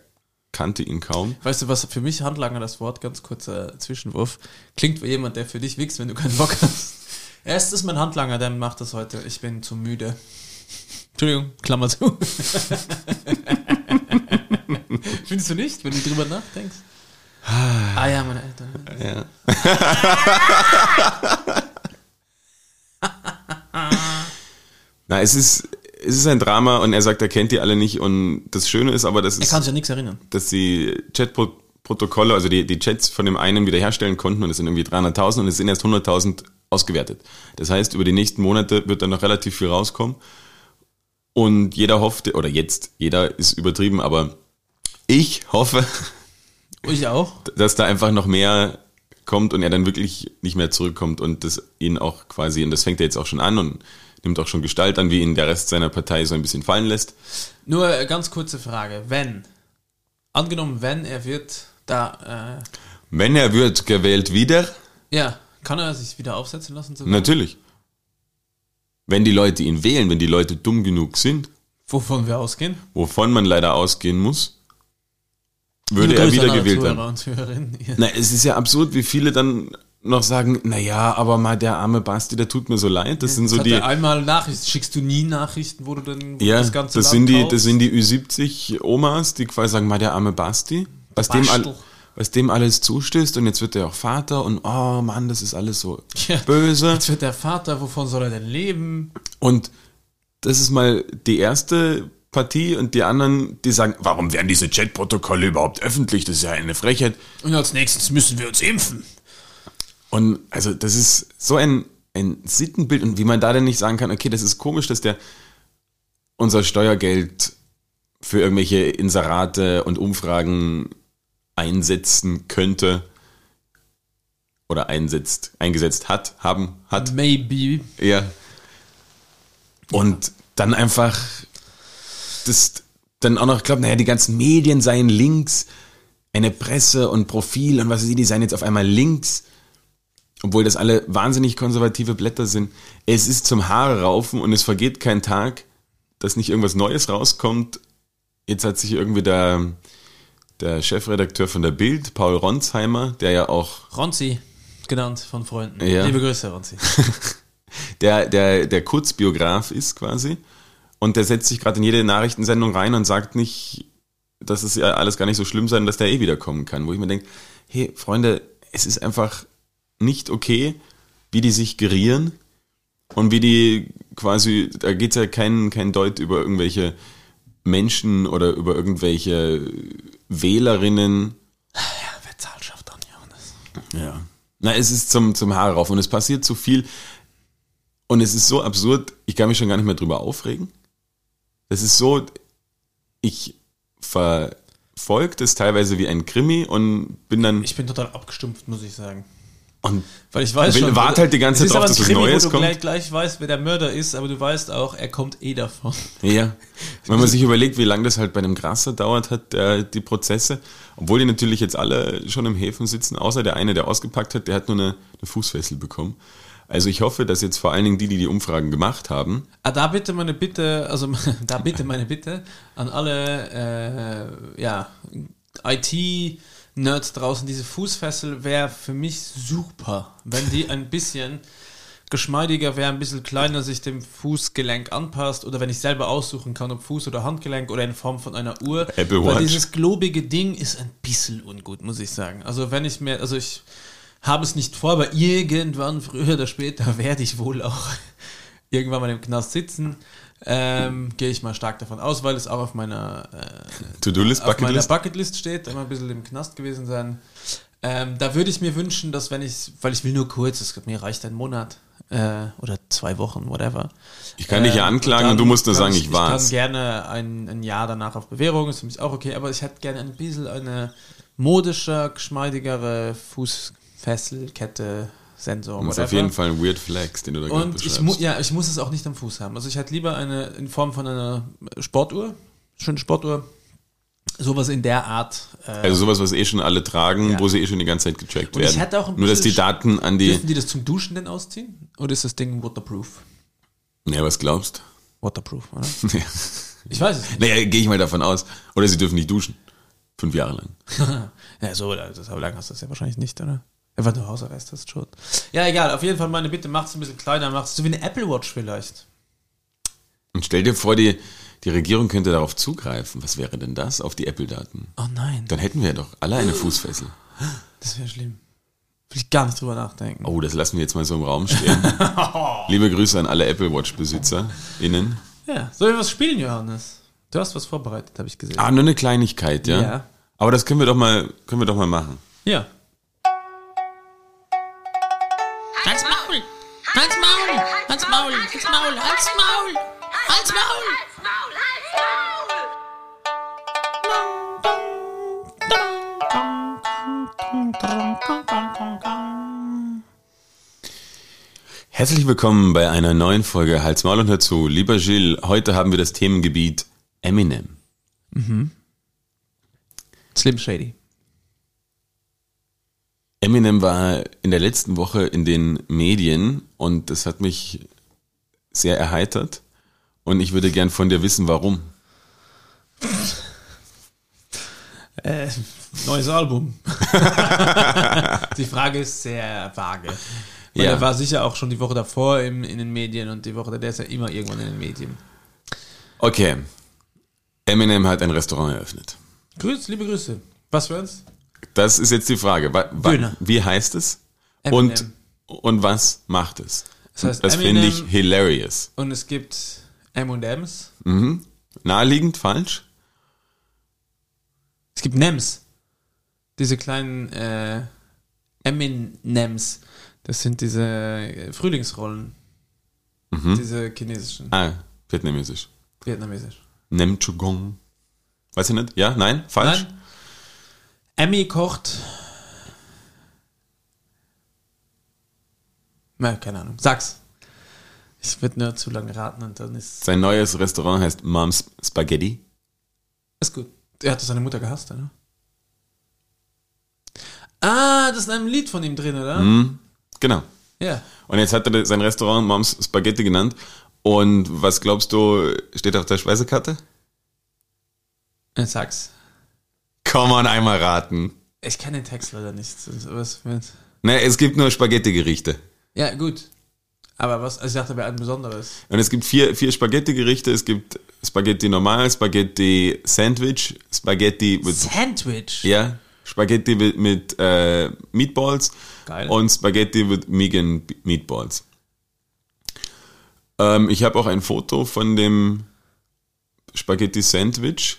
kannte ihn kaum, Weißt du, was für mich Handlanger das Wort, ganz kurzer Zwischenwurf, klingt wie jemand, der für dich wichst, wenn du keinen Bock hast. Erst ist mein Handlanger, der macht das heute. Ich bin zu müde. Entschuldigung, Klammer zu. Findest du nicht, wenn du drüber nachdenkst? Ah ja, meine Eltern. Ja. Na, es ist, es ist ein Drama und er sagt, er kennt die alle nicht und das Schöne ist aber, dass, Er kann sich an nichts erinnern. dass die Chatprotokolle, also die, die Chats von dem einen wiederherstellen konnten und es sind irgendwie 300.000 und es sind erst 100.000 ausgewertet. Das heißt, über die nächsten Monate wird dann noch relativ viel rauskommen und jeder hofft, oder jetzt, jeder ist übertrieben, aber ich hoffe, Ich auch. dass da einfach noch mehr kommt und er dann wirklich nicht mehr zurückkommt und das ihn auch quasi, und das fängt er jetzt auch schon an und nimmt auch schon Gestalt an, wie ihn der Rest seiner Partei so ein bisschen fallen lässt. Nur äh, ganz kurze Frage. Wenn, angenommen, wenn er wird, da, Wenn er wird gewählt wieder, äh, ja, kann er sich wieder aufsetzen lassen? sogar? natürlich. Wenn die Leute ihn wählen, wenn die Leute dumm genug sind, Wovon wir ausgehen? wovon man leider ausgehen muss, würde er Grüße wieder an alle gewählt Zuhörer werden. Ja. Na, es ist ja absurd, wie viele dann noch sagen, na ja, aber mal der arme Basti, der tut mir so leid. Das sind so die, einmal Nachrichten. Schickst du nie Nachrichten, wo du dann Ja, du das, Land sind die, das sind die Ü70 Omas, die quasi sagen, mal der arme Basti. Was dem, all, was dem alles zustößt und jetzt wird er auch Vater und oh Mann, das ist alles so Ja. böse. Jetzt wird der Vater, wovon soll er denn leben? Und das ist mal die erste Partie und die anderen, die sagen, warum werden diese Chatprotokolle überhaupt öffentlich? Das ist ja eine Frechheit. Und als nächstes müssen wir uns impfen. Und also das ist so ein, ein Sittenbild und wie man da denn nicht sagen kann, okay, das ist komisch, dass der unser Steuergeld für irgendwelche Inserate und Umfragen einsetzen könnte oder einsetzt, eingesetzt hat, haben, hat. Maybe. Ja. Und dann einfach das dann auch noch glaubt, naja, die ganzen Medien seien links, eine Presse und Profil und was weiß ich, die seien jetzt auf einmal links, obwohl das alle wahnsinnig konservative Blätter sind. Es ist zum Haare raufen und es vergeht kein Tag, dass nicht irgendwas Neues rauskommt. Jetzt hat sich irgendwie der, der Chefredakteur von der Bild, Paul Ronsheimer, der ja auch Ronzi, genannt von Freunden. Ja. Liebe Grüße, Ronzi. der, der, der Kurzbiograf ist quasi. Und der setzt sich gerade in jede Nachrichtensendung rein und sagt nicht, dass es ja alles gar nicht so schlimm sein, dass der eh wiederkommen kann. Wo ich mir denke, hey, Freunde, es ist einfach nicht okay, wie die sich gerieren und wie die quasi, da geht es ja kein, kein Deut über irgendwelche Menschen oder über irgendwelche Wählerinnen. Wer zahlt, schafft dann, Johannes. Ja. Na, es ist zum, zum Haare rauf und es passiert zu viel. Und es ist so absurd, ich kann mich schon gar nicht mehr drüber aufregen. Das ist so, ich verfolge das teilweise wie ein Krimi und bin dann, Ich bin total abgestumpft, muss ich sagen. und Weil ich weiß Will- schon. wart halt die ganze Zeit ist drauf, dass was Krimi, Neues wo du kommt. Gleich, gleich weißt, wer der Mörder ist, aber du weißt auch, er kommt eh davon. ja, wenn man sich überlegt, wie lange das halt bei einem Grasser dauert hat, der, die Prozesse, obwohl die natürlich jetzt alle schon im Häfen sitzen, außer der eine, der ausgepackt hat, der hat nur eine, eine Fußfessel bekommen. Also ich hoffe, dass jetzt vor allen Dingen die, die die Umfragen gemacht haben, Ah, da bitte meine Bitte, also da bitte meine Bitte an alle äh, ja, IT-Nerds draußen, diese Fußfessel wäre für mich super, wenn die ein bisschen geschmeidiger wäre, ein bisschen kleiner sich dem Fußgelenk anpasst oder wenn ich selber aussuchen kann, ob Fuß- oder Handgelenk oder in Form von einer Uhr. Apple Weil Watch. dieses globige Ding ist ein bisschen ungut, muss ich sagen. Also wenn ich mir, also ich habe es nicht vor, aber irgendwann, früher oder später, werde ich wohl auch irgendwann mal im Knast sitzen. Ähm, Gehe ich mal stark davon aus, weil es auch auf meiner, äh, To-Do-List, Bucketlist. Bucketlist steht, immer ein bisschen im Knast gewesen sein. Ähm, da würde ich mir wünschen, dass wenn ich, weil ich will nur kurz, es mir reicht ein Monat äh, oder zwei Wochen, whatever. Ich kann dich ja Ähm, anklagen dann und du musst nur sagen, ich Ich war's. kann gerne ein, ein Jahr danach auf Bewährung, ist für mich auch okay, aber ich hätte gerne ein bisschen eine modischer, geschmeidigere Fußfessel, Kette, Sensor, Das ist auf jeden Fall ein Weird Flex, den du da Und ich, mu ja, ich muss es auch nicht am Fuß haben. Also ich hätte lieber eine in Form von einer Sportuhr, schöne Sportuhr, sowas in der Art. Äh, also sowas, was eh schon alle tragen, Ja. wo sie eh schon die ganze Zeit getrackt Und ich werden. hätte auch ein Nur, dass die Daten an die... dürfen die das zum Duschen denn ausziehen? Oder ist das Ding waterproof? Naja, was glaubst Waterproof, oder? du? Ich weiß es nicht. naja, gehe ich mal davon aus. Oder sie dürfen nicht duschen. Fünf Jahre lang. Ja, so, also, so lange hast du das ja wahrscheinlich nicht, oder? Einfach nur Hausarrest hast schon. Ja, egal, auf jeden Fall meine Bitte, macht es ein bisschen kleiner, macht es so wie eine Apple Watch vielleicht. Und stell dir vor, die, die Regierung könnte darauf zugreifen. Was wäre denn das auf die Apple-Daten? Oh nein, Dann hätten wir doch alle eine Fußfessel. das wäre schlimm. Will ich gar nicht drüber nachdenken. Oh, das lassen wir jetzt mal so im Raum stehen. Liebe Grüße an alle Apple Watch-BesitzerInnen. Ja, sollen wir was spielen, Johannes? Du hast was vorbereitet, habe ich gesehen. Ah, nur eine Kleinigkeit, ja? Ja. Aber das können wir doch mal, können wir doch mal machen. Ja. Halt's Maul! Halt's Maul! Halt's Maul! Halt's Maul! Halt's Maul! Halt's Maul! Herzlich willkommen bei einer neuen Folge Hals, Maul und Hör zu. Lieber Gilles, heute haben wir das Themengebiet Eminem. Slim Shady. Eminem war in der letzten Woche in den Medien und das hat mich sehr erheitert. Und ich würde gern von dir wissen, warum. Äh, neues Album. die Frage ist sehr vage. Weil Ja. er war sicher auch schon die Woche davor im, in den Medien und die Woche, der ist ja immer irgendwann in den Medien. Okay. Eminem hat ein Restaurant eröffnet. Grüß, liebe Grüße. Was für uns? Das ist jetzt die Frage. Döner. Wie heißt es? Eminem. Und, und was macht es? Das heißt das finde ich hilarious. Und es gibt M&M's. Mhm. Naheliegend, falsch? Es gibt Nems. Diese kleinen äh, M&M's. Das sind diese äh, Frühlingsrollen. Diese chinesischen, Ah, vietnamesisch. vietnamesisch. Nem Chugong. Weiß ich nicht? Ja? Nein? Falsch? Nein. Emmy kocht. Na, keine Ahnung. Sag's. Ich würde nur zu lange raten und dann ist Sein neues Restaurant heißt Mom's Spaghetti. ist gut. Er hat seine Mutter gehasst, oder? Ah, das ist in einem Lied von ihm drin, oder? Mhm. Genau. Ja. Und jetzt hat er sein Restaurant Mom's Spaghetti genannt. Und was glaubst du, steht auf der Speisekarte? Äh, Sag's. Kann man einmal raten. Ich kann den Text leider nicht. Was? Ne, es gibt nur Spaghetti-Gerichte. Ja, gut. Aber was, also ich dachte, wäre ein besonderes. Und es gibt vier, vier Spaghetti-Gerichte. Es gibt Spaghetti normal, Spaghetti Sandwich, Spaghetti mit, Sandwich. ja, Spaghetti mit, mit äh, Meatballs Geil. und Spaghetti mit Vegan Meatballs. Ähm, ich habe auch ein Foto von dem Spaghetti Sandwich.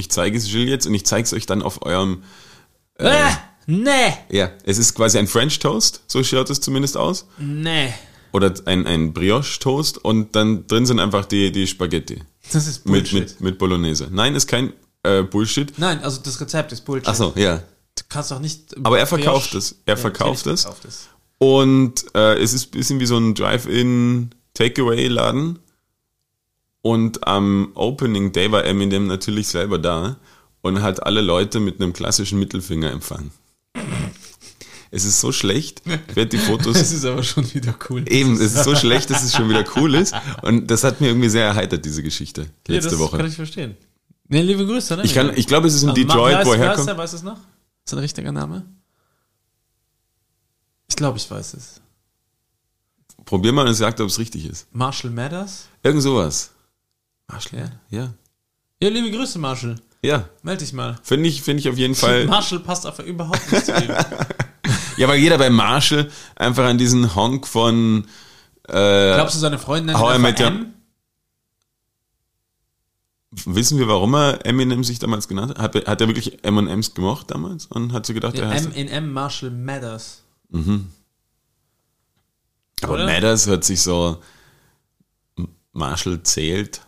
Ich zeige es Jill jetzt und ich zeige es euch dann auf eurem Ah, nee. Ja, es ist quasi ein French Toast, so schaut es zumindest aus. Nee. Oder ein, ein Brioche Toast und dann drin sind einfach die, die Spaghetti Das ist mit, Bullshit. mit, mit Bolognese. Nein, ist kein äh, Bullshit. Nein, also das Rezept ist Bullshit. Achso, ja. Du kannst doch nicht. Aber er verkauft Brioche- es. Er verkauft natürlich es. verkauft es. Und äh, es ist ein bisschen wie so ein Drive-In Takeaway-Laden. Und am Opening Day war Eminem natürlich selber da und hat alle Leute mit einem klassischen Mittelfinger empfangen. Es ist so schlecht. Ich werde die Fotos Das ist aber schon wieder cool. Eben, es ist so schlecht, dass es schon wieder cool ist. Und das hat mir irgendwie sehr erheitert, diese Geschichte, Ja, letzte das Woche. kann ich verstehen. Nee, liebe Grüße, ne? Ich, kann, ich glaube, es ist in Ah, Detroit, Ma- wo weißt, er weißt herkommt. du, weißt du es noch? Ist ein richtiger Name? Ich glaube, ich weiß es. Probier mal und sag, ob es richtig ist. Marshall Mathers? Irgend sowas. Marshall? Ja. Ja. Ja, liebe Grüße, Marshall. Ja. Meld dich mal. Finde ich, finde ich auf jeden Fall. Marshall passt einfach überhaupt nicht zu ihm. Ja, weil jeder bei Marshall einfach an diesen Honk von äh, Glaubst du, seine Freundin nennt ihn M? Wissen wir, warum er Eminem sich damals genannt hat? Hat, hat er wirklich M&M's gemocht damals? Und hat sie gedacht, er heißt... M in M Marshall Mathers. Aber oder? Matters hört sich so... Marshall zählt.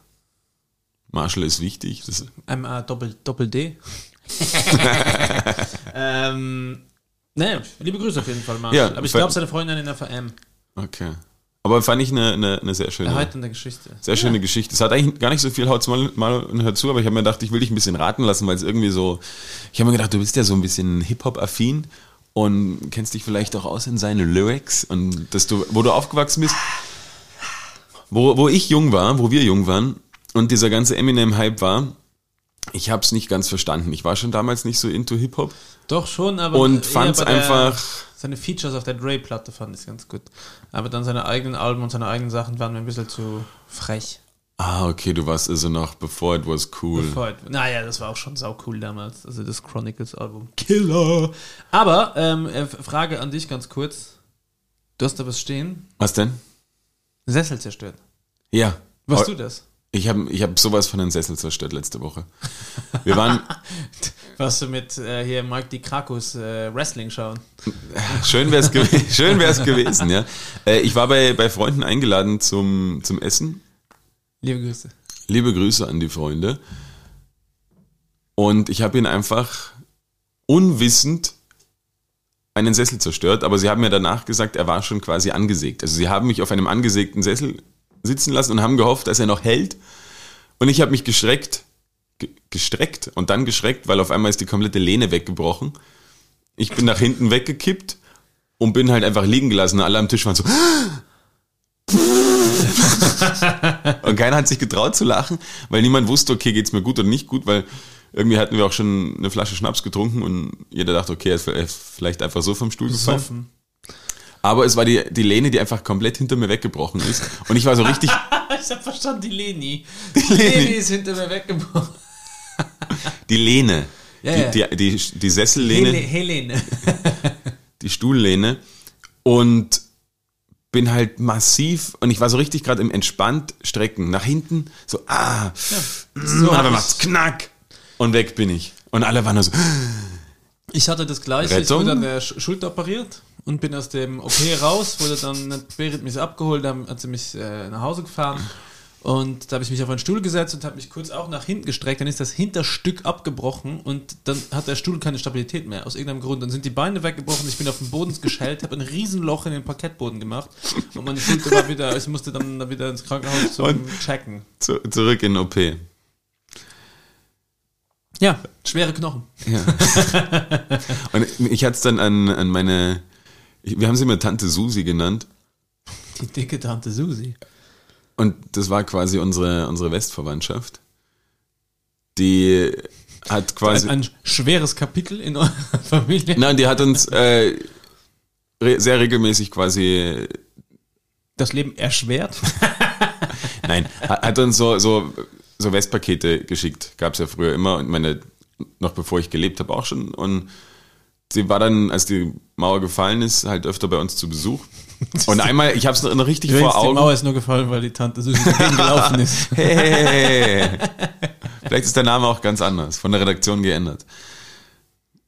Marshall ist wichtig. Das, M-A Doppel, Doppel D. ähm, ne, liebe Grüße auf jeden Fall, Marshall. Ja, Aber ich glaube, seine Freundin in der VM. okay. Aber fand ich eine, eine, eine sehr schöne... Erheiternde Geschichte. Sehr schöne Geschichte. Es hat eigentlich gar nicht so viel, haut's mal, mal und zu, aber ich habe mir gedacht, ich will dich ein bisschen raten lassen, weil es irgendwie so, ich habe mir gedacht, du bist ja so ein bisschen Hip-Hop-affin und kennst dich vielleicht auch aus in seine Lyrics und dass du, wo du aufgewachsen bist, wo, wo ich jung war, wo wir jung waren und dieser ganze Eminem-Hype war, ich habe es nicht ganz verstanden. Ich war schon damals nicht so into Hip-Hop Doch schon, aber und fand es einfach, Seine Features auf der Dre-Platte fand ich ganz gut. Aber dann seine eigenen Alben und seine eigenen Sachen waren mir ein bisschen zu frech. ah, okay, du warst also noch before it was cool. Bevor- Naja, das war auch schon sau cool damals. Also das Chronicles-Album. Killer! Aber, ähm, äh, Frage an dich ganz kurz. Du hast da was stehen. Was denn? Sessel zerstört. Ja. Warst du das? Ich habe ich hab sowas von den Sessel zerstört letzte Woche. Wir waren, Warst du mit äh, hier Mike Di Krakus äh, Wrestling schauen? schön wäre es gew schön wär's gewesen, ja. Äh, ich war bei, bei Freunden eingeladen zum, zum Essen. Liebe Grüße. Liebe Grüße an die Freunde. Und ich habe ihn einfach unwissend einen Sessel zerstört, aber sie haben mir danach gesagt, er war schon quasi angesägt. Also sie haben mich auf einem angesägten Sessel sitzen lassen und haben gehofft, dass er noch hält. Und ich habe mich geschreckt, ge gestreckt und dann geschreckt, weil auf einmal ist die komplette Lehne weggebrochen. Ich bin nach hinten weggekippt und bin halt einfach liegen gelassen. Alle am Tisch waren so. und keiner hat sich getraut zu lachen, weil niemand wusste, okay, geht's mir gut oder nicht gut, weil irgendwie hatten wir auch schon eine Flasche Schnaps getrunken und jeder dachte, okay, er ist vielleicht einfach so vom Stuhl gefallen. Besoffen. Aber es war die, die Lehne, die einfach komplett hinter mir weggebrochen ist. Und ich war so richtig, ich hab verstanden, die Leni. Die Leni ist hinter mir weggebrochen. die Lehne. Ja, die, ja. Die, die, die Sessellehne, Hele, Helene. die Stuhllehne und bin halt massiv und ich war so richtig gerade im entspannt strecken nach hinten so ah So aber ich- macht's knack und weg bin ich und alle waren nur so Ich hatte das gleiche. Ich Rettung? wurde an der Sch- Schulter operiert und bin aus dem OP raus, wurde dann, hat Berit mich abgeholt, dann hat sie mich äh, nach Hause gefahren und da habe ich mich auf einen Stuhl gesetzt und habe mich kurz auch nach hinten gestreckt, dann ist das Hinterstück abgebrochen und dann hat der Stuhl keine Stabilität mehr, aus irgendeinem Grund. Dann sind die Beine weggebrochen, ich bin auf den Boden geschellt, habe ein Riesenloch in den Parkettboden gemacht und meine Schulter war wieder, ich musste dann da wieder ins Krankenhaus zum Und- Checken. zu, zurück in den OP Ja, schwere Knochen. und ich hatte es dann an, an meine ich, wir haben sie immer Tante Susi genannt Die dicke Tante Susi. und das war quasi unsere unsere Westverwandtschaft die hat quasi Ein, ein schweres Kapitel in eurer Familie. Nein, die hat uns äh, re sehr regelmäßig quasi, Das Leben erschwert. nein, hat, hat uns so, so, so Westpakete geschickt. Gab's ja früher immer und meine, noch bevor ich gelebt habe auch schon. Und sie war dann, als die Mauer gefallen ist, halt öfter bei uns zu Besuch. Und einmal, ich habe es noch, richtig Übrigens, vor die Augen. Mauer ist nur gefallen, weil die Tante Susi gelaufen ist. Hey, vielleicht ist der Name auch ganz anders, von der Redaktion geändert.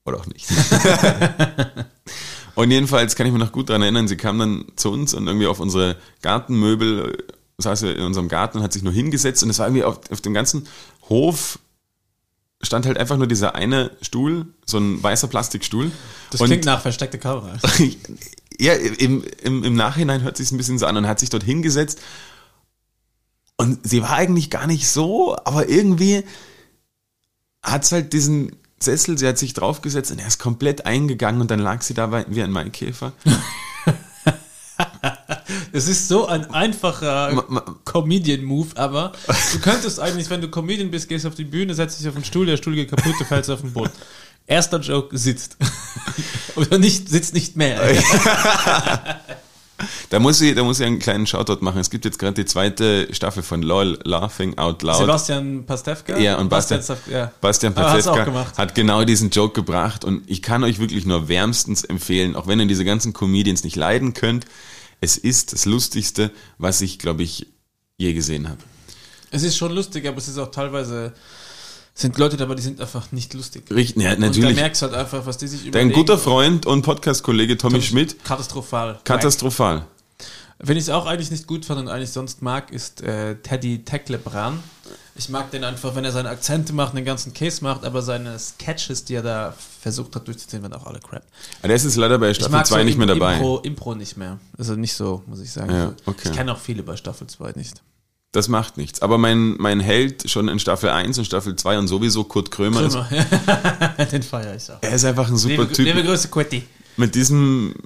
Oder auch nicht. und jedenfalls kann ich mich noch gut daran erinnern, sie kam dann zu uns und irgendwie auf unsere Gartenmöbel, saß sie in unserem Garten und hat sich nur hingesetzt und es war irgendwie auf, auf dem ganzen Hof stand halt einfach nur dieser eine Stuhl, so ein weißer Plastikstuhl. Das und klingt nach versteckte Kamera. ja, im, im, im Nachhinein hört sich ein bisschen so an und hat sich dort hingesetzt. Und sie war eigentlich gar nicht so, aber irgendwie hat es halt diesen Sessel, sie hat sich draufgesetzt und er ist komplett eingegangen und dann lag sie da wie ein Maikäfer. Es ist so ein einfacher Comedian-Move, aber du könntest eigentlich, wenn du Comedian bist, gehst auf die Bühne, setzt dich auf den Stuhl, der Stuhl geht kaputt, du fällst auf den Boden. Erster Joke sitzt. Oder nicht, sitzt nicht mehr. Da muss sie, da muss sie einen kleinen Shoutout machen. Es gibt jetzt gerade die zweite Staffel von LOL, Laughing Out Loud. Sebastian Pastewka? Ja, und Bastian, Staf- ja. Bastian gemacht. hat genau diesen Joke gebracht und ich kann euch wirklich nur wärmstens empfehlen, auch wenn ihr diese ganzen Comedians nicht leiden könnt, es ist das Lustigste, was ich, glaube ich, je gesehen habe. Es ist schon lustig, aber es ist auch teilweise, sind Leute dabei, die sind einfach nicht lustig. Richtig, ja, Und da natürlich. merkst halt einfach, was die sich Dein überlegen. guter Freund und Podcast-Kollege Tommy Schmidt, Katastrophal. katastrophal. Wenn ich es auch eigentlich nicht gut fand und eigentlich sonst mag, ist äh, Teddy Tecklebrand. Ich mag den einfach, wenn er seine Akzente macht, den ganzen Case macht, aber seine Sketches, die er da versucht hat durchzuziehen, waren auch alle crap. Aber der ist jetzt leider bei Staffel mag 2 so nicht mehr dabei. Impro, Impro nicht mehr. Also nicht so, muss ich sagen. Ja, okay. Ich kenne auch viele bei Staffel 2 nicht. Das macht nichts. Aber mein, mein Held schon in Staffel 1 und Staffel 2 und sowieso Kurt Krömer, Ist, Krümmer. den feiere ich auch. er ist einfach ein super Liebe, Typ. liebe Grüße, Quetti. mit diesem,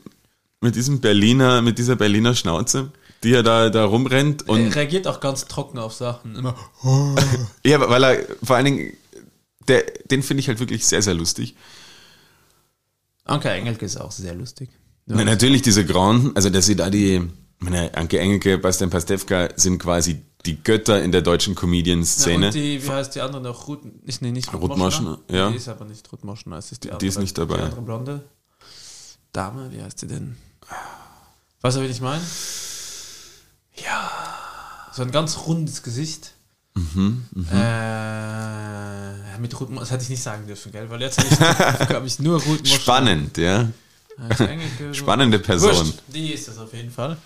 mit diesem Berliner, mit dieser Berliner Schnauze, die er da, da rumrennt Er und reagiert auch ganz trocken auf Sachen. Immer. ja, weil er vor allen Dingen, der, den finde ich halt wirklich sehr, sehr lustig. Anke Engelke ist auch sehr lustig. Na, natürlich diese Granden, also dass sie da die, meine, Anke Engelke, Bastian Pastewka sind quasi die Götter in der deutschen Ja, Comedian-Szene. die, wie heißt die andere noch? Ruth, nicht, nee, nicht Ruth Moschner. Moschner, ja. Die ist aber nicht Ruth Moschner, es ist die, Die ist nicht dabei. Die andere Blonde Dame, wie heißt sie denn? Weißt du, wen ich meine? So ein ganz rundes Gesicht. Mhm, äh, ja, mit Ruth das hätte ich nicht sagen dürfen, gell? Weil jetzt habe ich nur Ruth Moschner. Spannend, ja. Engelke, Spannende Person. Wurscht, die ist das auf jeden Fall.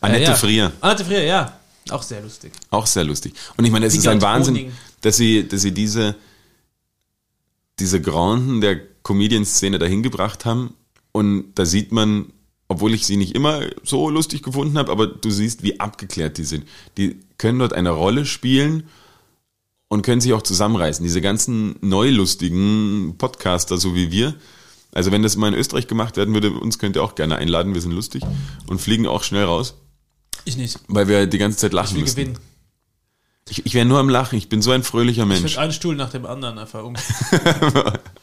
Annette ja. Frier. Annette Frier, ja. Auch sehr lustig. Auch sehr lustig. Und ich meine, es ist ein Wahnsinn, Honing. dass sie, dass sie diese, diese Granden der Comedian-Szene dahin gebracht haben. Und da sieht man, obwohl ich sie nicht immer so lustig gefunden habe, aber du siehst, wie abgeklärt die sind. Die können dort eine Rolle spielen und können sich auch zusammenreißen. Diese ganzen neulustigen Podcaster, so wie wir. Also wenn das mal in Österreich gemacht werden würde, uns könnt ihr auch gerne einladen, wir sind lustig und fliegen auch schnell raus, Ich nicht. weil wir die ganze Zeit Ich lachen will müssen. gewinnen. Ich, ich wäre nur am Lachen, ich bin so ein fröhlicher Ich Mensch. will einen Stuhl nach dem anderen einfach um.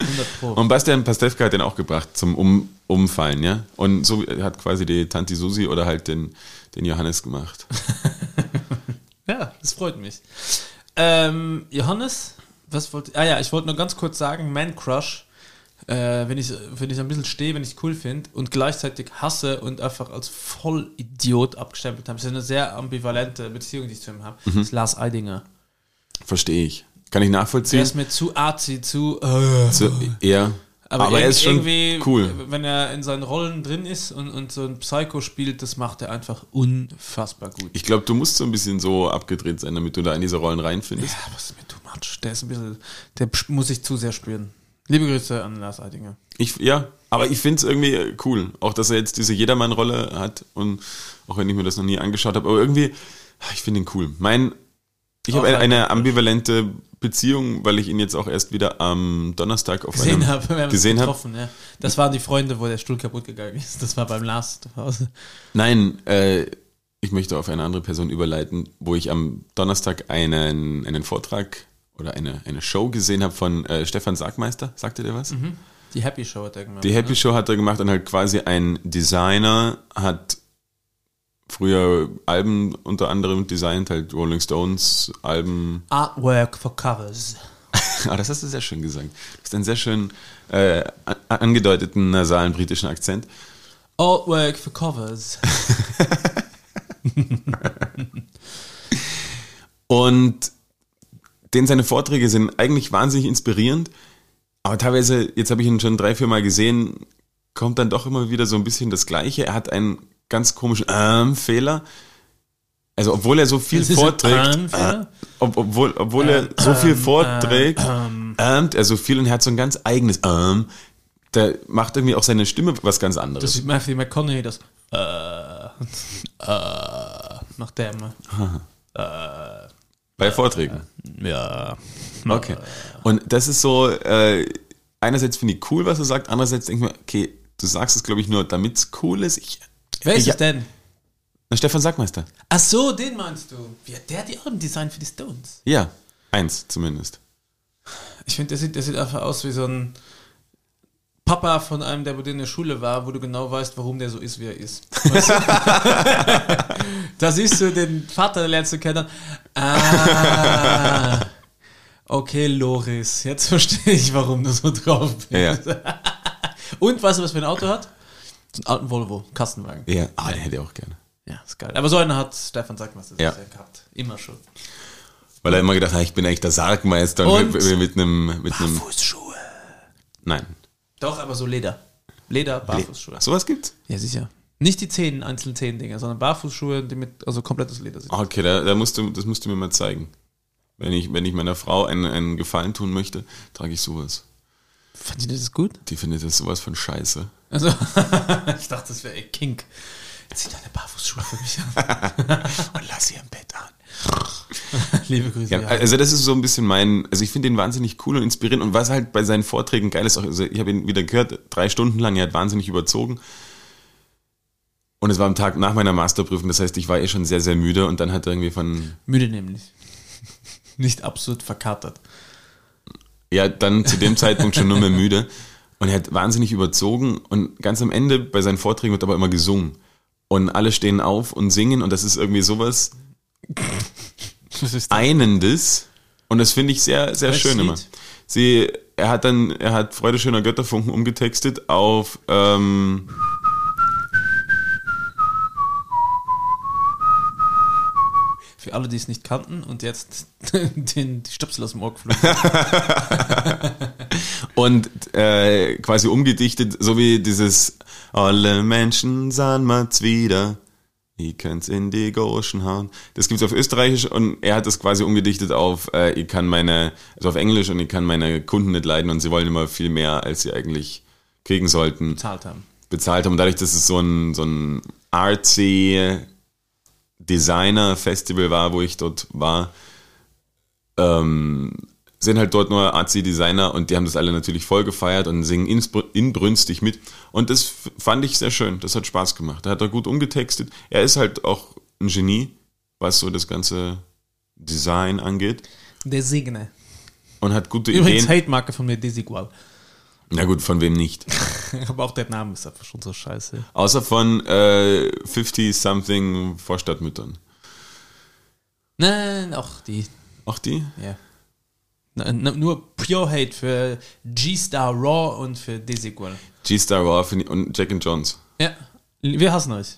100 Pro. Und Bastian Pastewka hat den auch gebracht zum um Umfallen, ja. Und so hat quasi die Tanti Susi oder halt den, den Johannes gemacht. Ja, das freut mich. Ähm, Johannes, was wollte Ah ja, ich wollte nur ganz kurz sagen, Man Crush, äh, wenn ich wenn ich ein bisschen stehe, wenn ich cool finde und gleichzeitig hasse und einfach als Vollidiot abgestempelt habe. Das ist eine sehr ambivalente Beziehung, die ich zu ihm habe. Das ist Lars Eidinger. Verstehe ich. Kann ich Der nachvollziehen. ist mir zu arzi, zu äh, So, eher. Aber, er ist schon irgendwie, cool. wenn er in seinen Rollen drin ist und, und so ein Psycho spielt, das macht er einfach unfassbar gut. Ich glaube, du musst so ein bisschen so abgedreht sein, damit du da in diese Rollen reinfindest. Ja, was ist mir too much? Der ist ein bisschen, der muss ich zu sehr spüren. Liebe Grüße an Lars Eidinger. Ich, ja, aber ich finde es irgendwie cool. Auch, dass er jetzt diese Jedermann-Rolle hat und auch wenn ich mir das noch nie angeschaut habe, aber irgendwie, ich finde ihn cool. Mein, ich habe eine, ein- eine ambivalente Beziehung, weil ich ihn jetzt auch erst wieder am Donnerstag auf Gesehen einem uns gesehen habe. ja. Das waren die Freunde, wo der Stuhl kaputt gegangen ist. Das war beim Lars zu Hause. Nein, äh, ich möchte auf eine andere Person überleiten, wo ich am Donnerstag einen, einen Vortrag oder eine, eine Show gesehen habe von äh, Stefan Sargmeister. Sagte der was? Die Happy Show hat er gemacht. Die Happy ne? Show hat er gemacht und halt quasi ein Designer hat früher Alben unter anderem designt, halt Rolling Stones Alben. Artwork for Covers. Ah, das hast du sehr schön gesagt. Du hast einen sehr schön äh, an- angedeuteten nasalen britischen Akzent. Artwork for Covers. Und den seine Vorträge sind eigentlich wahnsinnig inspirierend, aber teilweise, jetzt habe ich ihn schon drei, vier Mal gesehen, kommt dann doch immer wieder so ein bisschen das Gleiche. Er hat einen ganz komischen ähm, Fehler. Also obwohl er so viel vorträgt, Ähm-Fehler? äh, ob, obwohl, obwohl er so viel vorträgt, ähmt er so viel und er hat so ein ganz eigenes ähm. Der macht irgendwie auch seine Stimme was ganz anderes. Das ist Matthew McConaughey, das äh, äh, macht der immer. bei Vorträgen. Ja. Okay. Und das ist so, äh, einerseits finde ich cool, was er sagt, andererseits denke ich mir, okay, du sagst es, glaube ich, nur, damit es cool ist. Ich, Wer ist Ja. es denn? na, Stefan Sackmeister. Ach so, den meinst du. Wie hat der die Alben designt für die Stones? Ja, eins zumindest. Ich finde, der sieht, der sieht einfach aus wie so ein Papa von einem, der bei dir in der Schule war, wo du genau weißt, warum der so ist, wie er ist. Weißt du? da siehst du den Vater, lernst du kennen. Ah, okay, Loris, jetzt verstehe ich, warum du so drauf bist. Ja. Und weißt du, was für ein Auto hat? So einen alten Volvo, Kastenwagen. ja. Ah, den hätte ich auch gerne. Ja, ist geil. Aber so einen hat Stefan Sackmeister Ja. gehabt. Immer schon. Weil er immer gedacht hat, ich bin eigentlich der Sargmeister Und- mit, mit einem, mit einem, Fußschuhe. nein. Doch, aber so Leder. Leder, Barfußschuhe. Sowas gibt's? Ja, sicher. Nicht die Zehen, einzelnen Zehendinger, sondern Barfußschuhe, die mit, also komplettes Leder sind. Okay, da, da musst du, das musst du mir mal zeigen. Wenn ich, wenn ich meiner Frau einen, einen Gefallen tun möchte, trage ich sowas. Fand ihr das gut? Die findet das sowas von scheiße. Also, ich dachte, das wäre ey, Kink. Zieh deine Barfußschuhe für mich an. Und lass sie im Bett an. Liebe Grüße. Ja, also das ist so ein bisschen mein, also ich finde ihn wahnsinnig cool und inspirierend und was halt bei seinen Vorträgen geil ist, auch, also ich habe ihn wieder gehört, drei Stunden lang, er hat wahnsinnig überzogen und es war am Tag nach meiner Masterprüfung, das heißt, ich war eh schon sehr, sehr müde und dann hat er irgendwie von, Müde nämlich. Nicht absurd verkatert. Ja, dann zu dem Zeitpunkt schon nur mehr müde und er hat wahnsinnig überzogen und ganz am Ende bei seinen Vorträgen wird aber immer gesungen und alle stehen auf und singen und das ist irgendwie sowas Was ist Einendes und das finde ich sehr, sehr Welches schön immer. Lied? Sie, er hat dann, er hat Freude schöner Götterfunken umgetextet auf ähm, Für alle, die es nicht kannten und jetzt den, die Stöpsel aus dem Ohr geflogen und äh, quasi umgedichtet, so wie dieses Alle Menschen sahen mal's wieder. Ich könnt's in die Goschen hauen. Das gibt's auf Österreichisch und er hat das quasi umgedichtet auf, äh, ich kann meine, also auf Englisch und ich kann meine Kunden nicht leiden und sie wollen immer viel mehr, als sie eigentlich kriegen sollten. bezahlt haben. bezahlt haben. Und dadurch, dass es so ein, so ein artsy Designer-Festival war, wo ich dort war, ähm, sind halt dort nur artsy Designer und die haben das alle natürlich voll gefeiert und singen inbrünstig mit. Und das fand ich sehr schön. Das hat Spaß gemacht. Da hat er gut umgetextet. Er ist halt auch ein Genie, was so das ganze Design angeht Der Segne. und hat gute Übrigens, Ideen. Hate-Marke von mir, Desigual. Na gut, von wem nicht? Aber auch der Name ist einfach schon so scheiße. Außer von äh, 50-something Vorstadtmüttern. Nein, auch die. Auch die? Ja. N- n- Nur Pure Hate für G-Star Raw und für Desigual. G-Star Raw und Jack and Jones. Ja, wir hassen euch.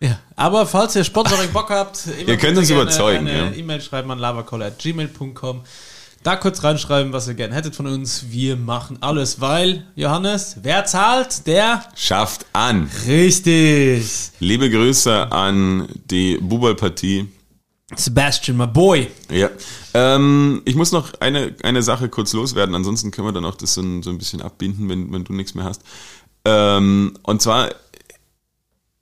ja, aber falls ihr Sponsoring Bock habt, Ihr könnt uns überzeugen, Eine ja. E-Mail schreiben an lavacola.gmail.com. Da kurz reinschreiben, was ihr gerne hättet von uns. Wir machen alles, weil, Johannes, wer zahlt? Der? Schafft an. Richtig. Liebe Grüße an die Bubal-Partie. Sebastian, my boy. Ja. Ähm, ich muss noch eine, eine Sache kurz loswerden, ansonsten können wir dann auch das so ein, so ein bisschen abbinden, wenn, wenn du nichts mehr hast. Ähm, und zwar,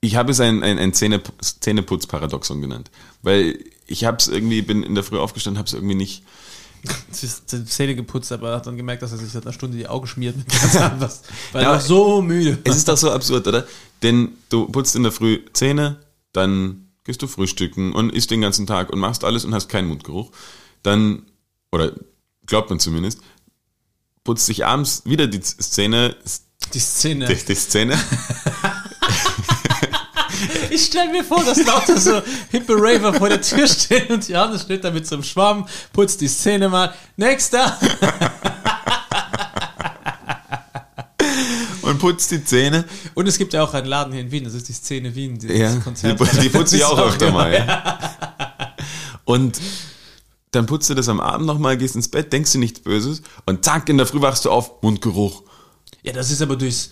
ich habe es ein, ein, ein Zähne, Zähneputz-Paradoxon genannt. Weil ich habe es irgendwie, bin in der Früh aufgestanden, habe es irgendwie nicht. Die Zähne geputzt, aber hat dann gemerkt, dass er sich seit einer Stunde die Augen schmiert mit ganz anders. Weil Ja, er war so müde. Es ist doch so absurd, oder? Denn du putzt in der Früh Zähne, dann gehst du frühstücken und isst den ganzen Tag und machst alles und hast keinen Mundgeruch. Dann, oder glaubt man zumindest, putzt dich abends wieder die Zähne, Die Szene. die, die Zähne. Ich stell mir vor, dass lauter so hippe Raver vor der Tür stehen und Johannes steht da mit so einem Schwamm, putzt die Szene mal. Nächster! und putzt die Zähne. Und es gibt ja auch einen Laden hier in Wien, das ist die Szene Wien, dieses Ja, Konzert. die, die putze ich auch öfter mal. ja. Ja. Und dann putzt du das am Abend nochmal, gehst ins Bett, denkst dir nichts Böses und zack, in der Früh wachst du auf, Mundgeruch. Ja, das ist aber durchs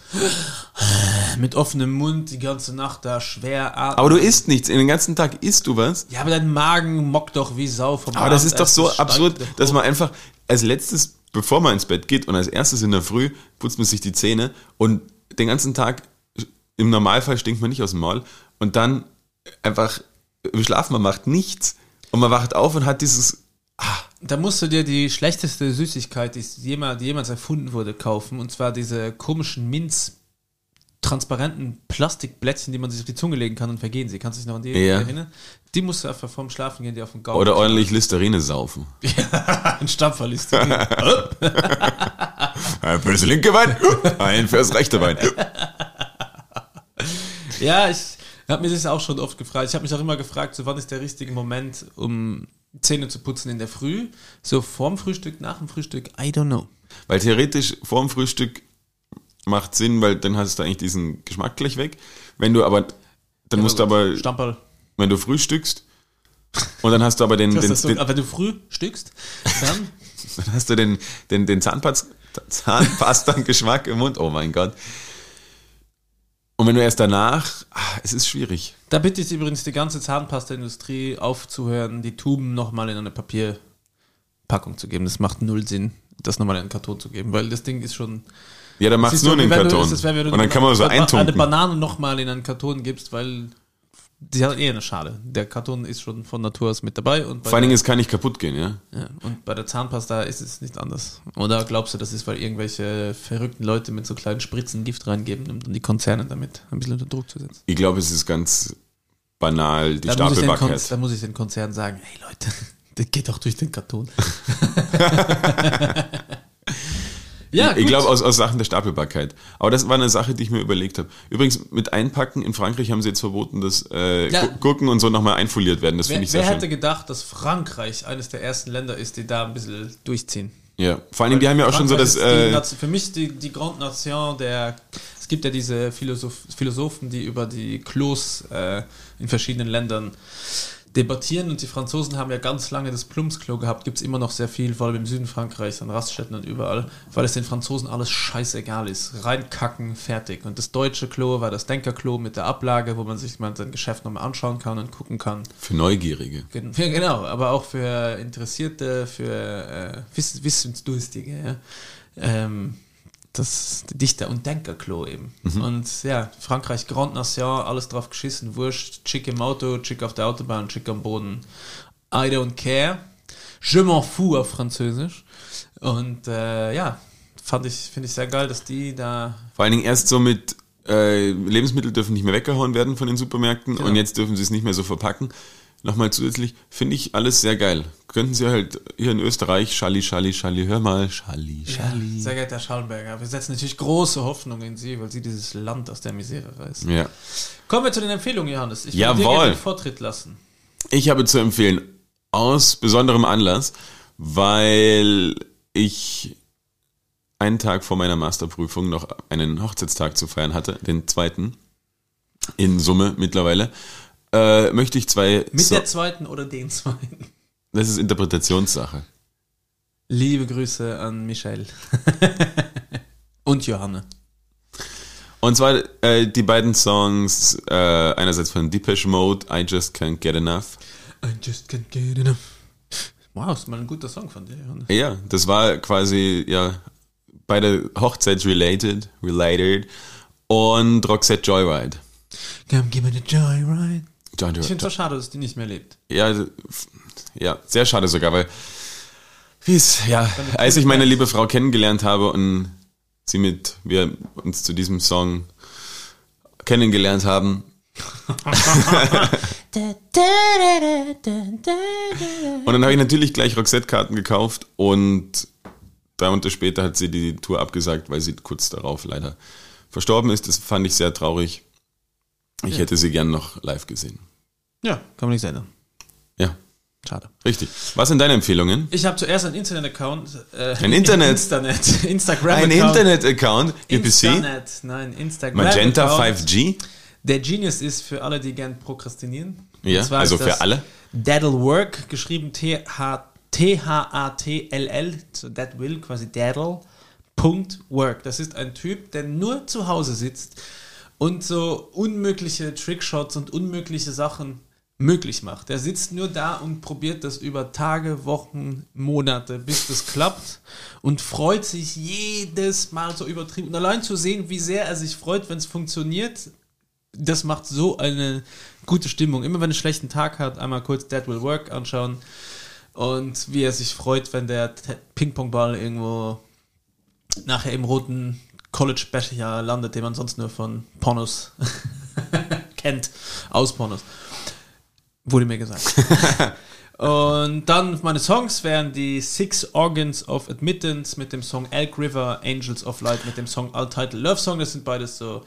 mit offenem Mund die ganze Nacht da schwer atmen. Aber du isst nichts, den ganzen Tag isst du was. ja, aber dein Magen mockt doch wie Sau vom Aber das ist doch so absurd, dass man einfach als letztes, bevor man ins Bett geht und als erstes in der Früh putzt man sich die Zähne und den ganzen Tag, im Normalfall stinkt man nicht aus dem Maul und dann einfach, wir schlafen, man macht nichts und man wacht auf und hat dieses, Da musst du dir die schlechteste Süßigkeit, die jemals, die jemals erfunden wurde, kaufen. Und zwar diese komischen Minz transparenten Plastikblättchen, die man sich auf die Zunge legen kann und vergehen sie. Kannst du dich noch an die Ja. erinnern? Die musst du einfach vorm Schlafen gehen, die auf den Gaumen. oder ordentlich Listerine saufen. Ein Stampferl ist drin. Ein fürs linke Bein, ein fürs rechte Bein. Ja, ich habe mir das auch schon oft gefragt. Ich habe mich auch immer gefragt, so wann ist der richtige Moment, um Zähne zu putzen in der Früh? So vorm Frühstück, nach dem Frühstück? I don't know. Weil theoretisch vorm Frühstück macht Sinn, weil dann hast du eigentlich diesen Geschmack gleich weg. Wenn du aber, dann musst du aber, Stamperl. wenn du frühstückst und dann hast du aber den, den, so, den aber wenn du frühstückst, dann dann hast du den, den, den Zahnpast, Zahnpasta-Geschmack im Mund. Oh mein Gott. Und wenn du erst danach, ah, es ist schwierig. Da bitte ich übrigens die ganze Zahnpasta-Industrie aufzuhören, die Tuben nochmal in eine Papierpackung zu geben. Das macht null Sinn, das nochmal in einen Karton zu geben, weil das Ding ist schon. Ja, dann machst du nur wie den wenn du- Karton. wenn du Und dann kann man so eine, Eine eintunken. Banane nochmal in einen Karton gibst, weil die hat eh eine Schale. Der Karton ist schon von Natur aus mit dabei. Und Vor allen Dingen, es kann nicht kaputt gehen, ja. ja, und bei der Zahnpasta ist es nicht anders. Oder glaubst du, das ist, weil irgendwelche verrückten Leute mit so kleinen Spritzen Gift reingeben, um dann die Konzerne damit ein bisschen unter Druck zu setzen? Ich glaube, es ist ganz banal, die Da muss, ich den Kon Stapelbarkeit. da muss ich den Konzern sagen, hey Leute, das geht doch durch den Karton. ja, ich glaube, aus, aus Sachen der Stapelbarkeit. Aber das war eine Sache, die ich mir überlegt habe. Übrigens, mit Einpacken, in Frankreich haben sie jetzt verboten, dass äh, Ja. Gu- Gurken und so nochmal einfoliert werden. Das wer, finde ich sehr wer schön. hätte gedacht, dass Frankreich eines der ersten Länder ist, die da ein bisschen durchziehen? Ja, vor Dingen, die haben ja auch schon so das... Frankreich Äh, Nation- für mich die, die Grande Nation der. Es gibt ja diese Philosoph Philosophen, die über die Klos äh, in verschiedenen Ländern debattieren und die Franzosen haben ja ganz lange das Plumpsklo gehabt, gibt es immer noch sehr viel, vor allem im Süden Frankreichs, an Raststätten und überall, weil es den Franzosen alles scheißegal ist. Reinkacken, fertig. Und das deutsche Klo war das Denkerklo mit der Ablage, wo man sich mal sein Geschäft nochmal anschauen kann und gucken kann. für Neugierige. Genau, aber auch für Interessierte, für äh, Wiss Wissensdurstige, ja. Ähm, das Dichter- und Denkerklo eben. Und ja, Frankreich, Grand Nation, alles drauf geschissen, Wurscht, Chick im Auto, Chick auf der Autobahn, Chick am Boden. I don't care. Je m'en fous auf Französisch. Und äh, ja, fand ich, finde ich sehr geil, dass die da Vor allen Dingen erst so mit äh, Lebensmittel dürfen nicht mehr weggehauen werden von den Supermärkten Genau. und jetzt dürfen sie es nicht mehr so verpacken. Nochmal zusätzlich, finde ich alles sehr geil. Könnten sie halt hier in Österreich, Schalli, Schalli, Schalli, hör mal, Schalli, Schalli. Sehr geehrter Schallenberger, wir setzen natürlich große Hoffnung in Sie, weil Sie dieses Land aus der Misere reißen. Ja. Kommen wir zu den Empfehlungen, Johannes. Ich will Jawohl. dir gerne den Vortritt lassen. Ich habe zu empfehlen, aus besonderem Anlass, weil ich einen Tag vor meiner Masterprüfung noch einen Hochzeitstag zu feiern hatte, den zweiten, in Summe mittlerweile, äh, möchte ich zwei... Mit So- der zweiten oder den zweiten. das ist Interpretationssache. Liebe Grüße an Michelle. Und Johanne. Und zwar äh, die beiden Songs, äh, einerseits von Depeche Mode, I Just Can't Get Enough. I just can't get enough. Wow, ist mal ein guter Song von dir, Johanne. Ja, das war quasi, ja, beide Hochzeits-related, related. Und Roxette Joyride. Come give me the joyride. Joy, Joy, Ich finde es so schade, dass die nicht mehr lebt. ja, f- ja, sehr schade sogar, weil, wie es, ja, als ich meine liebe Frau kennengelernt habe und sie mit, wir uns zu diesem Song kennengelernt haben, Und dann habe ich natürlich gleich Roxette-Karten gekauft und drei Monate später hat sie die Tour abgesagt, weil sie kurz darauf leider verstorben ist. Das fand ich sehr traurig. Ich hätte sie gern noch live gesehen. Ja, kann man nicht ändern. Ja, Schade. richtig. Was sind deine Empfehlungen? Ich habe zuerst einen Internet-Account. Äh, Ein Internet? Internet. Instagram-Account. Ein Internet-Account, UPC, Internet, nein, Instagram. Magenta Account. 5G. Der Genius ist für alle, die gern prokrastinieren. Ja, also ist für alle. Daddle Work, geschrieben T-H- T-H-A-T-L-L, so that will, quasi Daddle, Punkt Work. Das ist ein Typ, der nur zu Hause sitzt und so unmögliche Trickshots und unmögliche Sachen möglich macht. Er sitzt nur da und probiert das über Tage, Wochen, Monate, bis das klappt und freut sich jedes Mal so übertrieben. Und allein zu sehen, wie sehr er sich freut, wenn es funktioniert, das macht so eine gute Stimmung. Immer wenn er einen schlechten Tag hat, einmal kurz That Will Work anschauen und wie er sich freut, wenn der Ping-Pong-Ball irgendwo nachher im roten College-Becher landet, den man sonst nur von Pornos kennt, aus Pornos. Wurde mir gesagt. Und dann meine Songs wären die Six Organs of Admittance mit dem Song Elk River, Angels of Light mit dem Song All-Title Love Song. Das sind beides so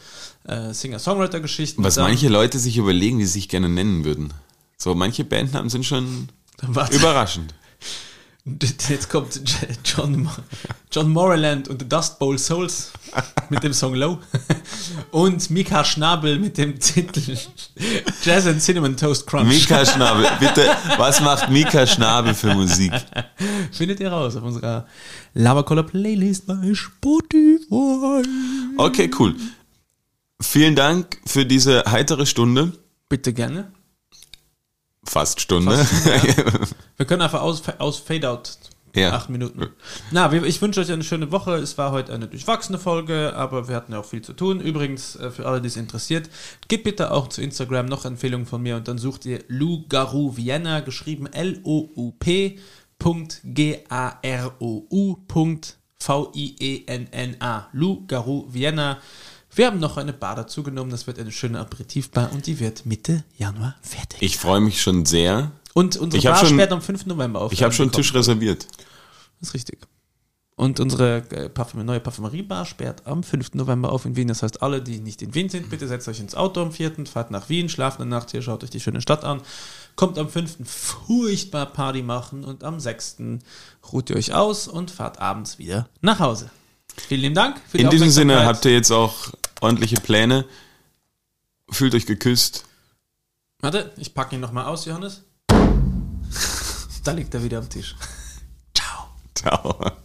äh, Singer-Songwriter-Geschichten. Was Dann- manche Leute sich überlegen, wie sie sich gerne nennen würden. So, manche Bandnamen sind schon Warte. überraschend. Jetzt kommt John, John Moreland und The Dust Bowl Souls mit dem Song Low. Und Mika Schnabel mit dem Titel Jazz and Cinnamon Toast Crunch. Mika Schnabel, bitte, was macht Mika Schnabel für Musik? Findet ihr raus auf unserer Lavacola Playlist bei Spotify. Okay, cool. Vielen Dank für diese heitere Stunde. Bitte gerne. Fast Stunde. Wir können einfach aus, aus Fade Out. Ja. Acht Minuten. Na, ich wünsche euch eine schöne Woche. Es war heute eine durchwachsene Folge, aber wir hatten ja auch viel zu tun. Übrigens, äh, für alle, die es interessiert, geht bitte auch zu Instagram noch Empfehlungen von mir und dann sucht ihr Lou Garou Vienna, geschrieben L-O-U-P. G-A-R-O-U. V-I-E-N-N-A. Lou Garou Vienna. Wir haben noch eine Bar dazu genommen. Das wird eine schöne Aperitivbar und die wird Mitte Januar fertig. Ich freue mich schon sehr. Und unsere Ich Bar schon- sperrt am 5. November auf. Ich habe schon einen. Tisch reserviert. Das ist richtig. Und unsere äh, Parfüm neue Parfümeriebar sperrt am 5. November auf in Wien. Das heißt, alle, die nicht in Wien sind, bitte setzt euch ins Auto am 4., fahrt nach Wien, schlaft eine Nacht hier, schaut euch die schöne Stadt an. Kommt am 5. furchtbar Party machen und am 6. ruht ihr euch aus und fahrt abends wieder nach Hause. Vielen lieben Dank für die In diesem Sinne habt ihr jetzt auch ordentliche Pläne. Fühlt euch geküsst. Warte, ich packe ihn nochmal aus, Johannes. Da liegt er wieder am Tisch. Ciao. Ciao.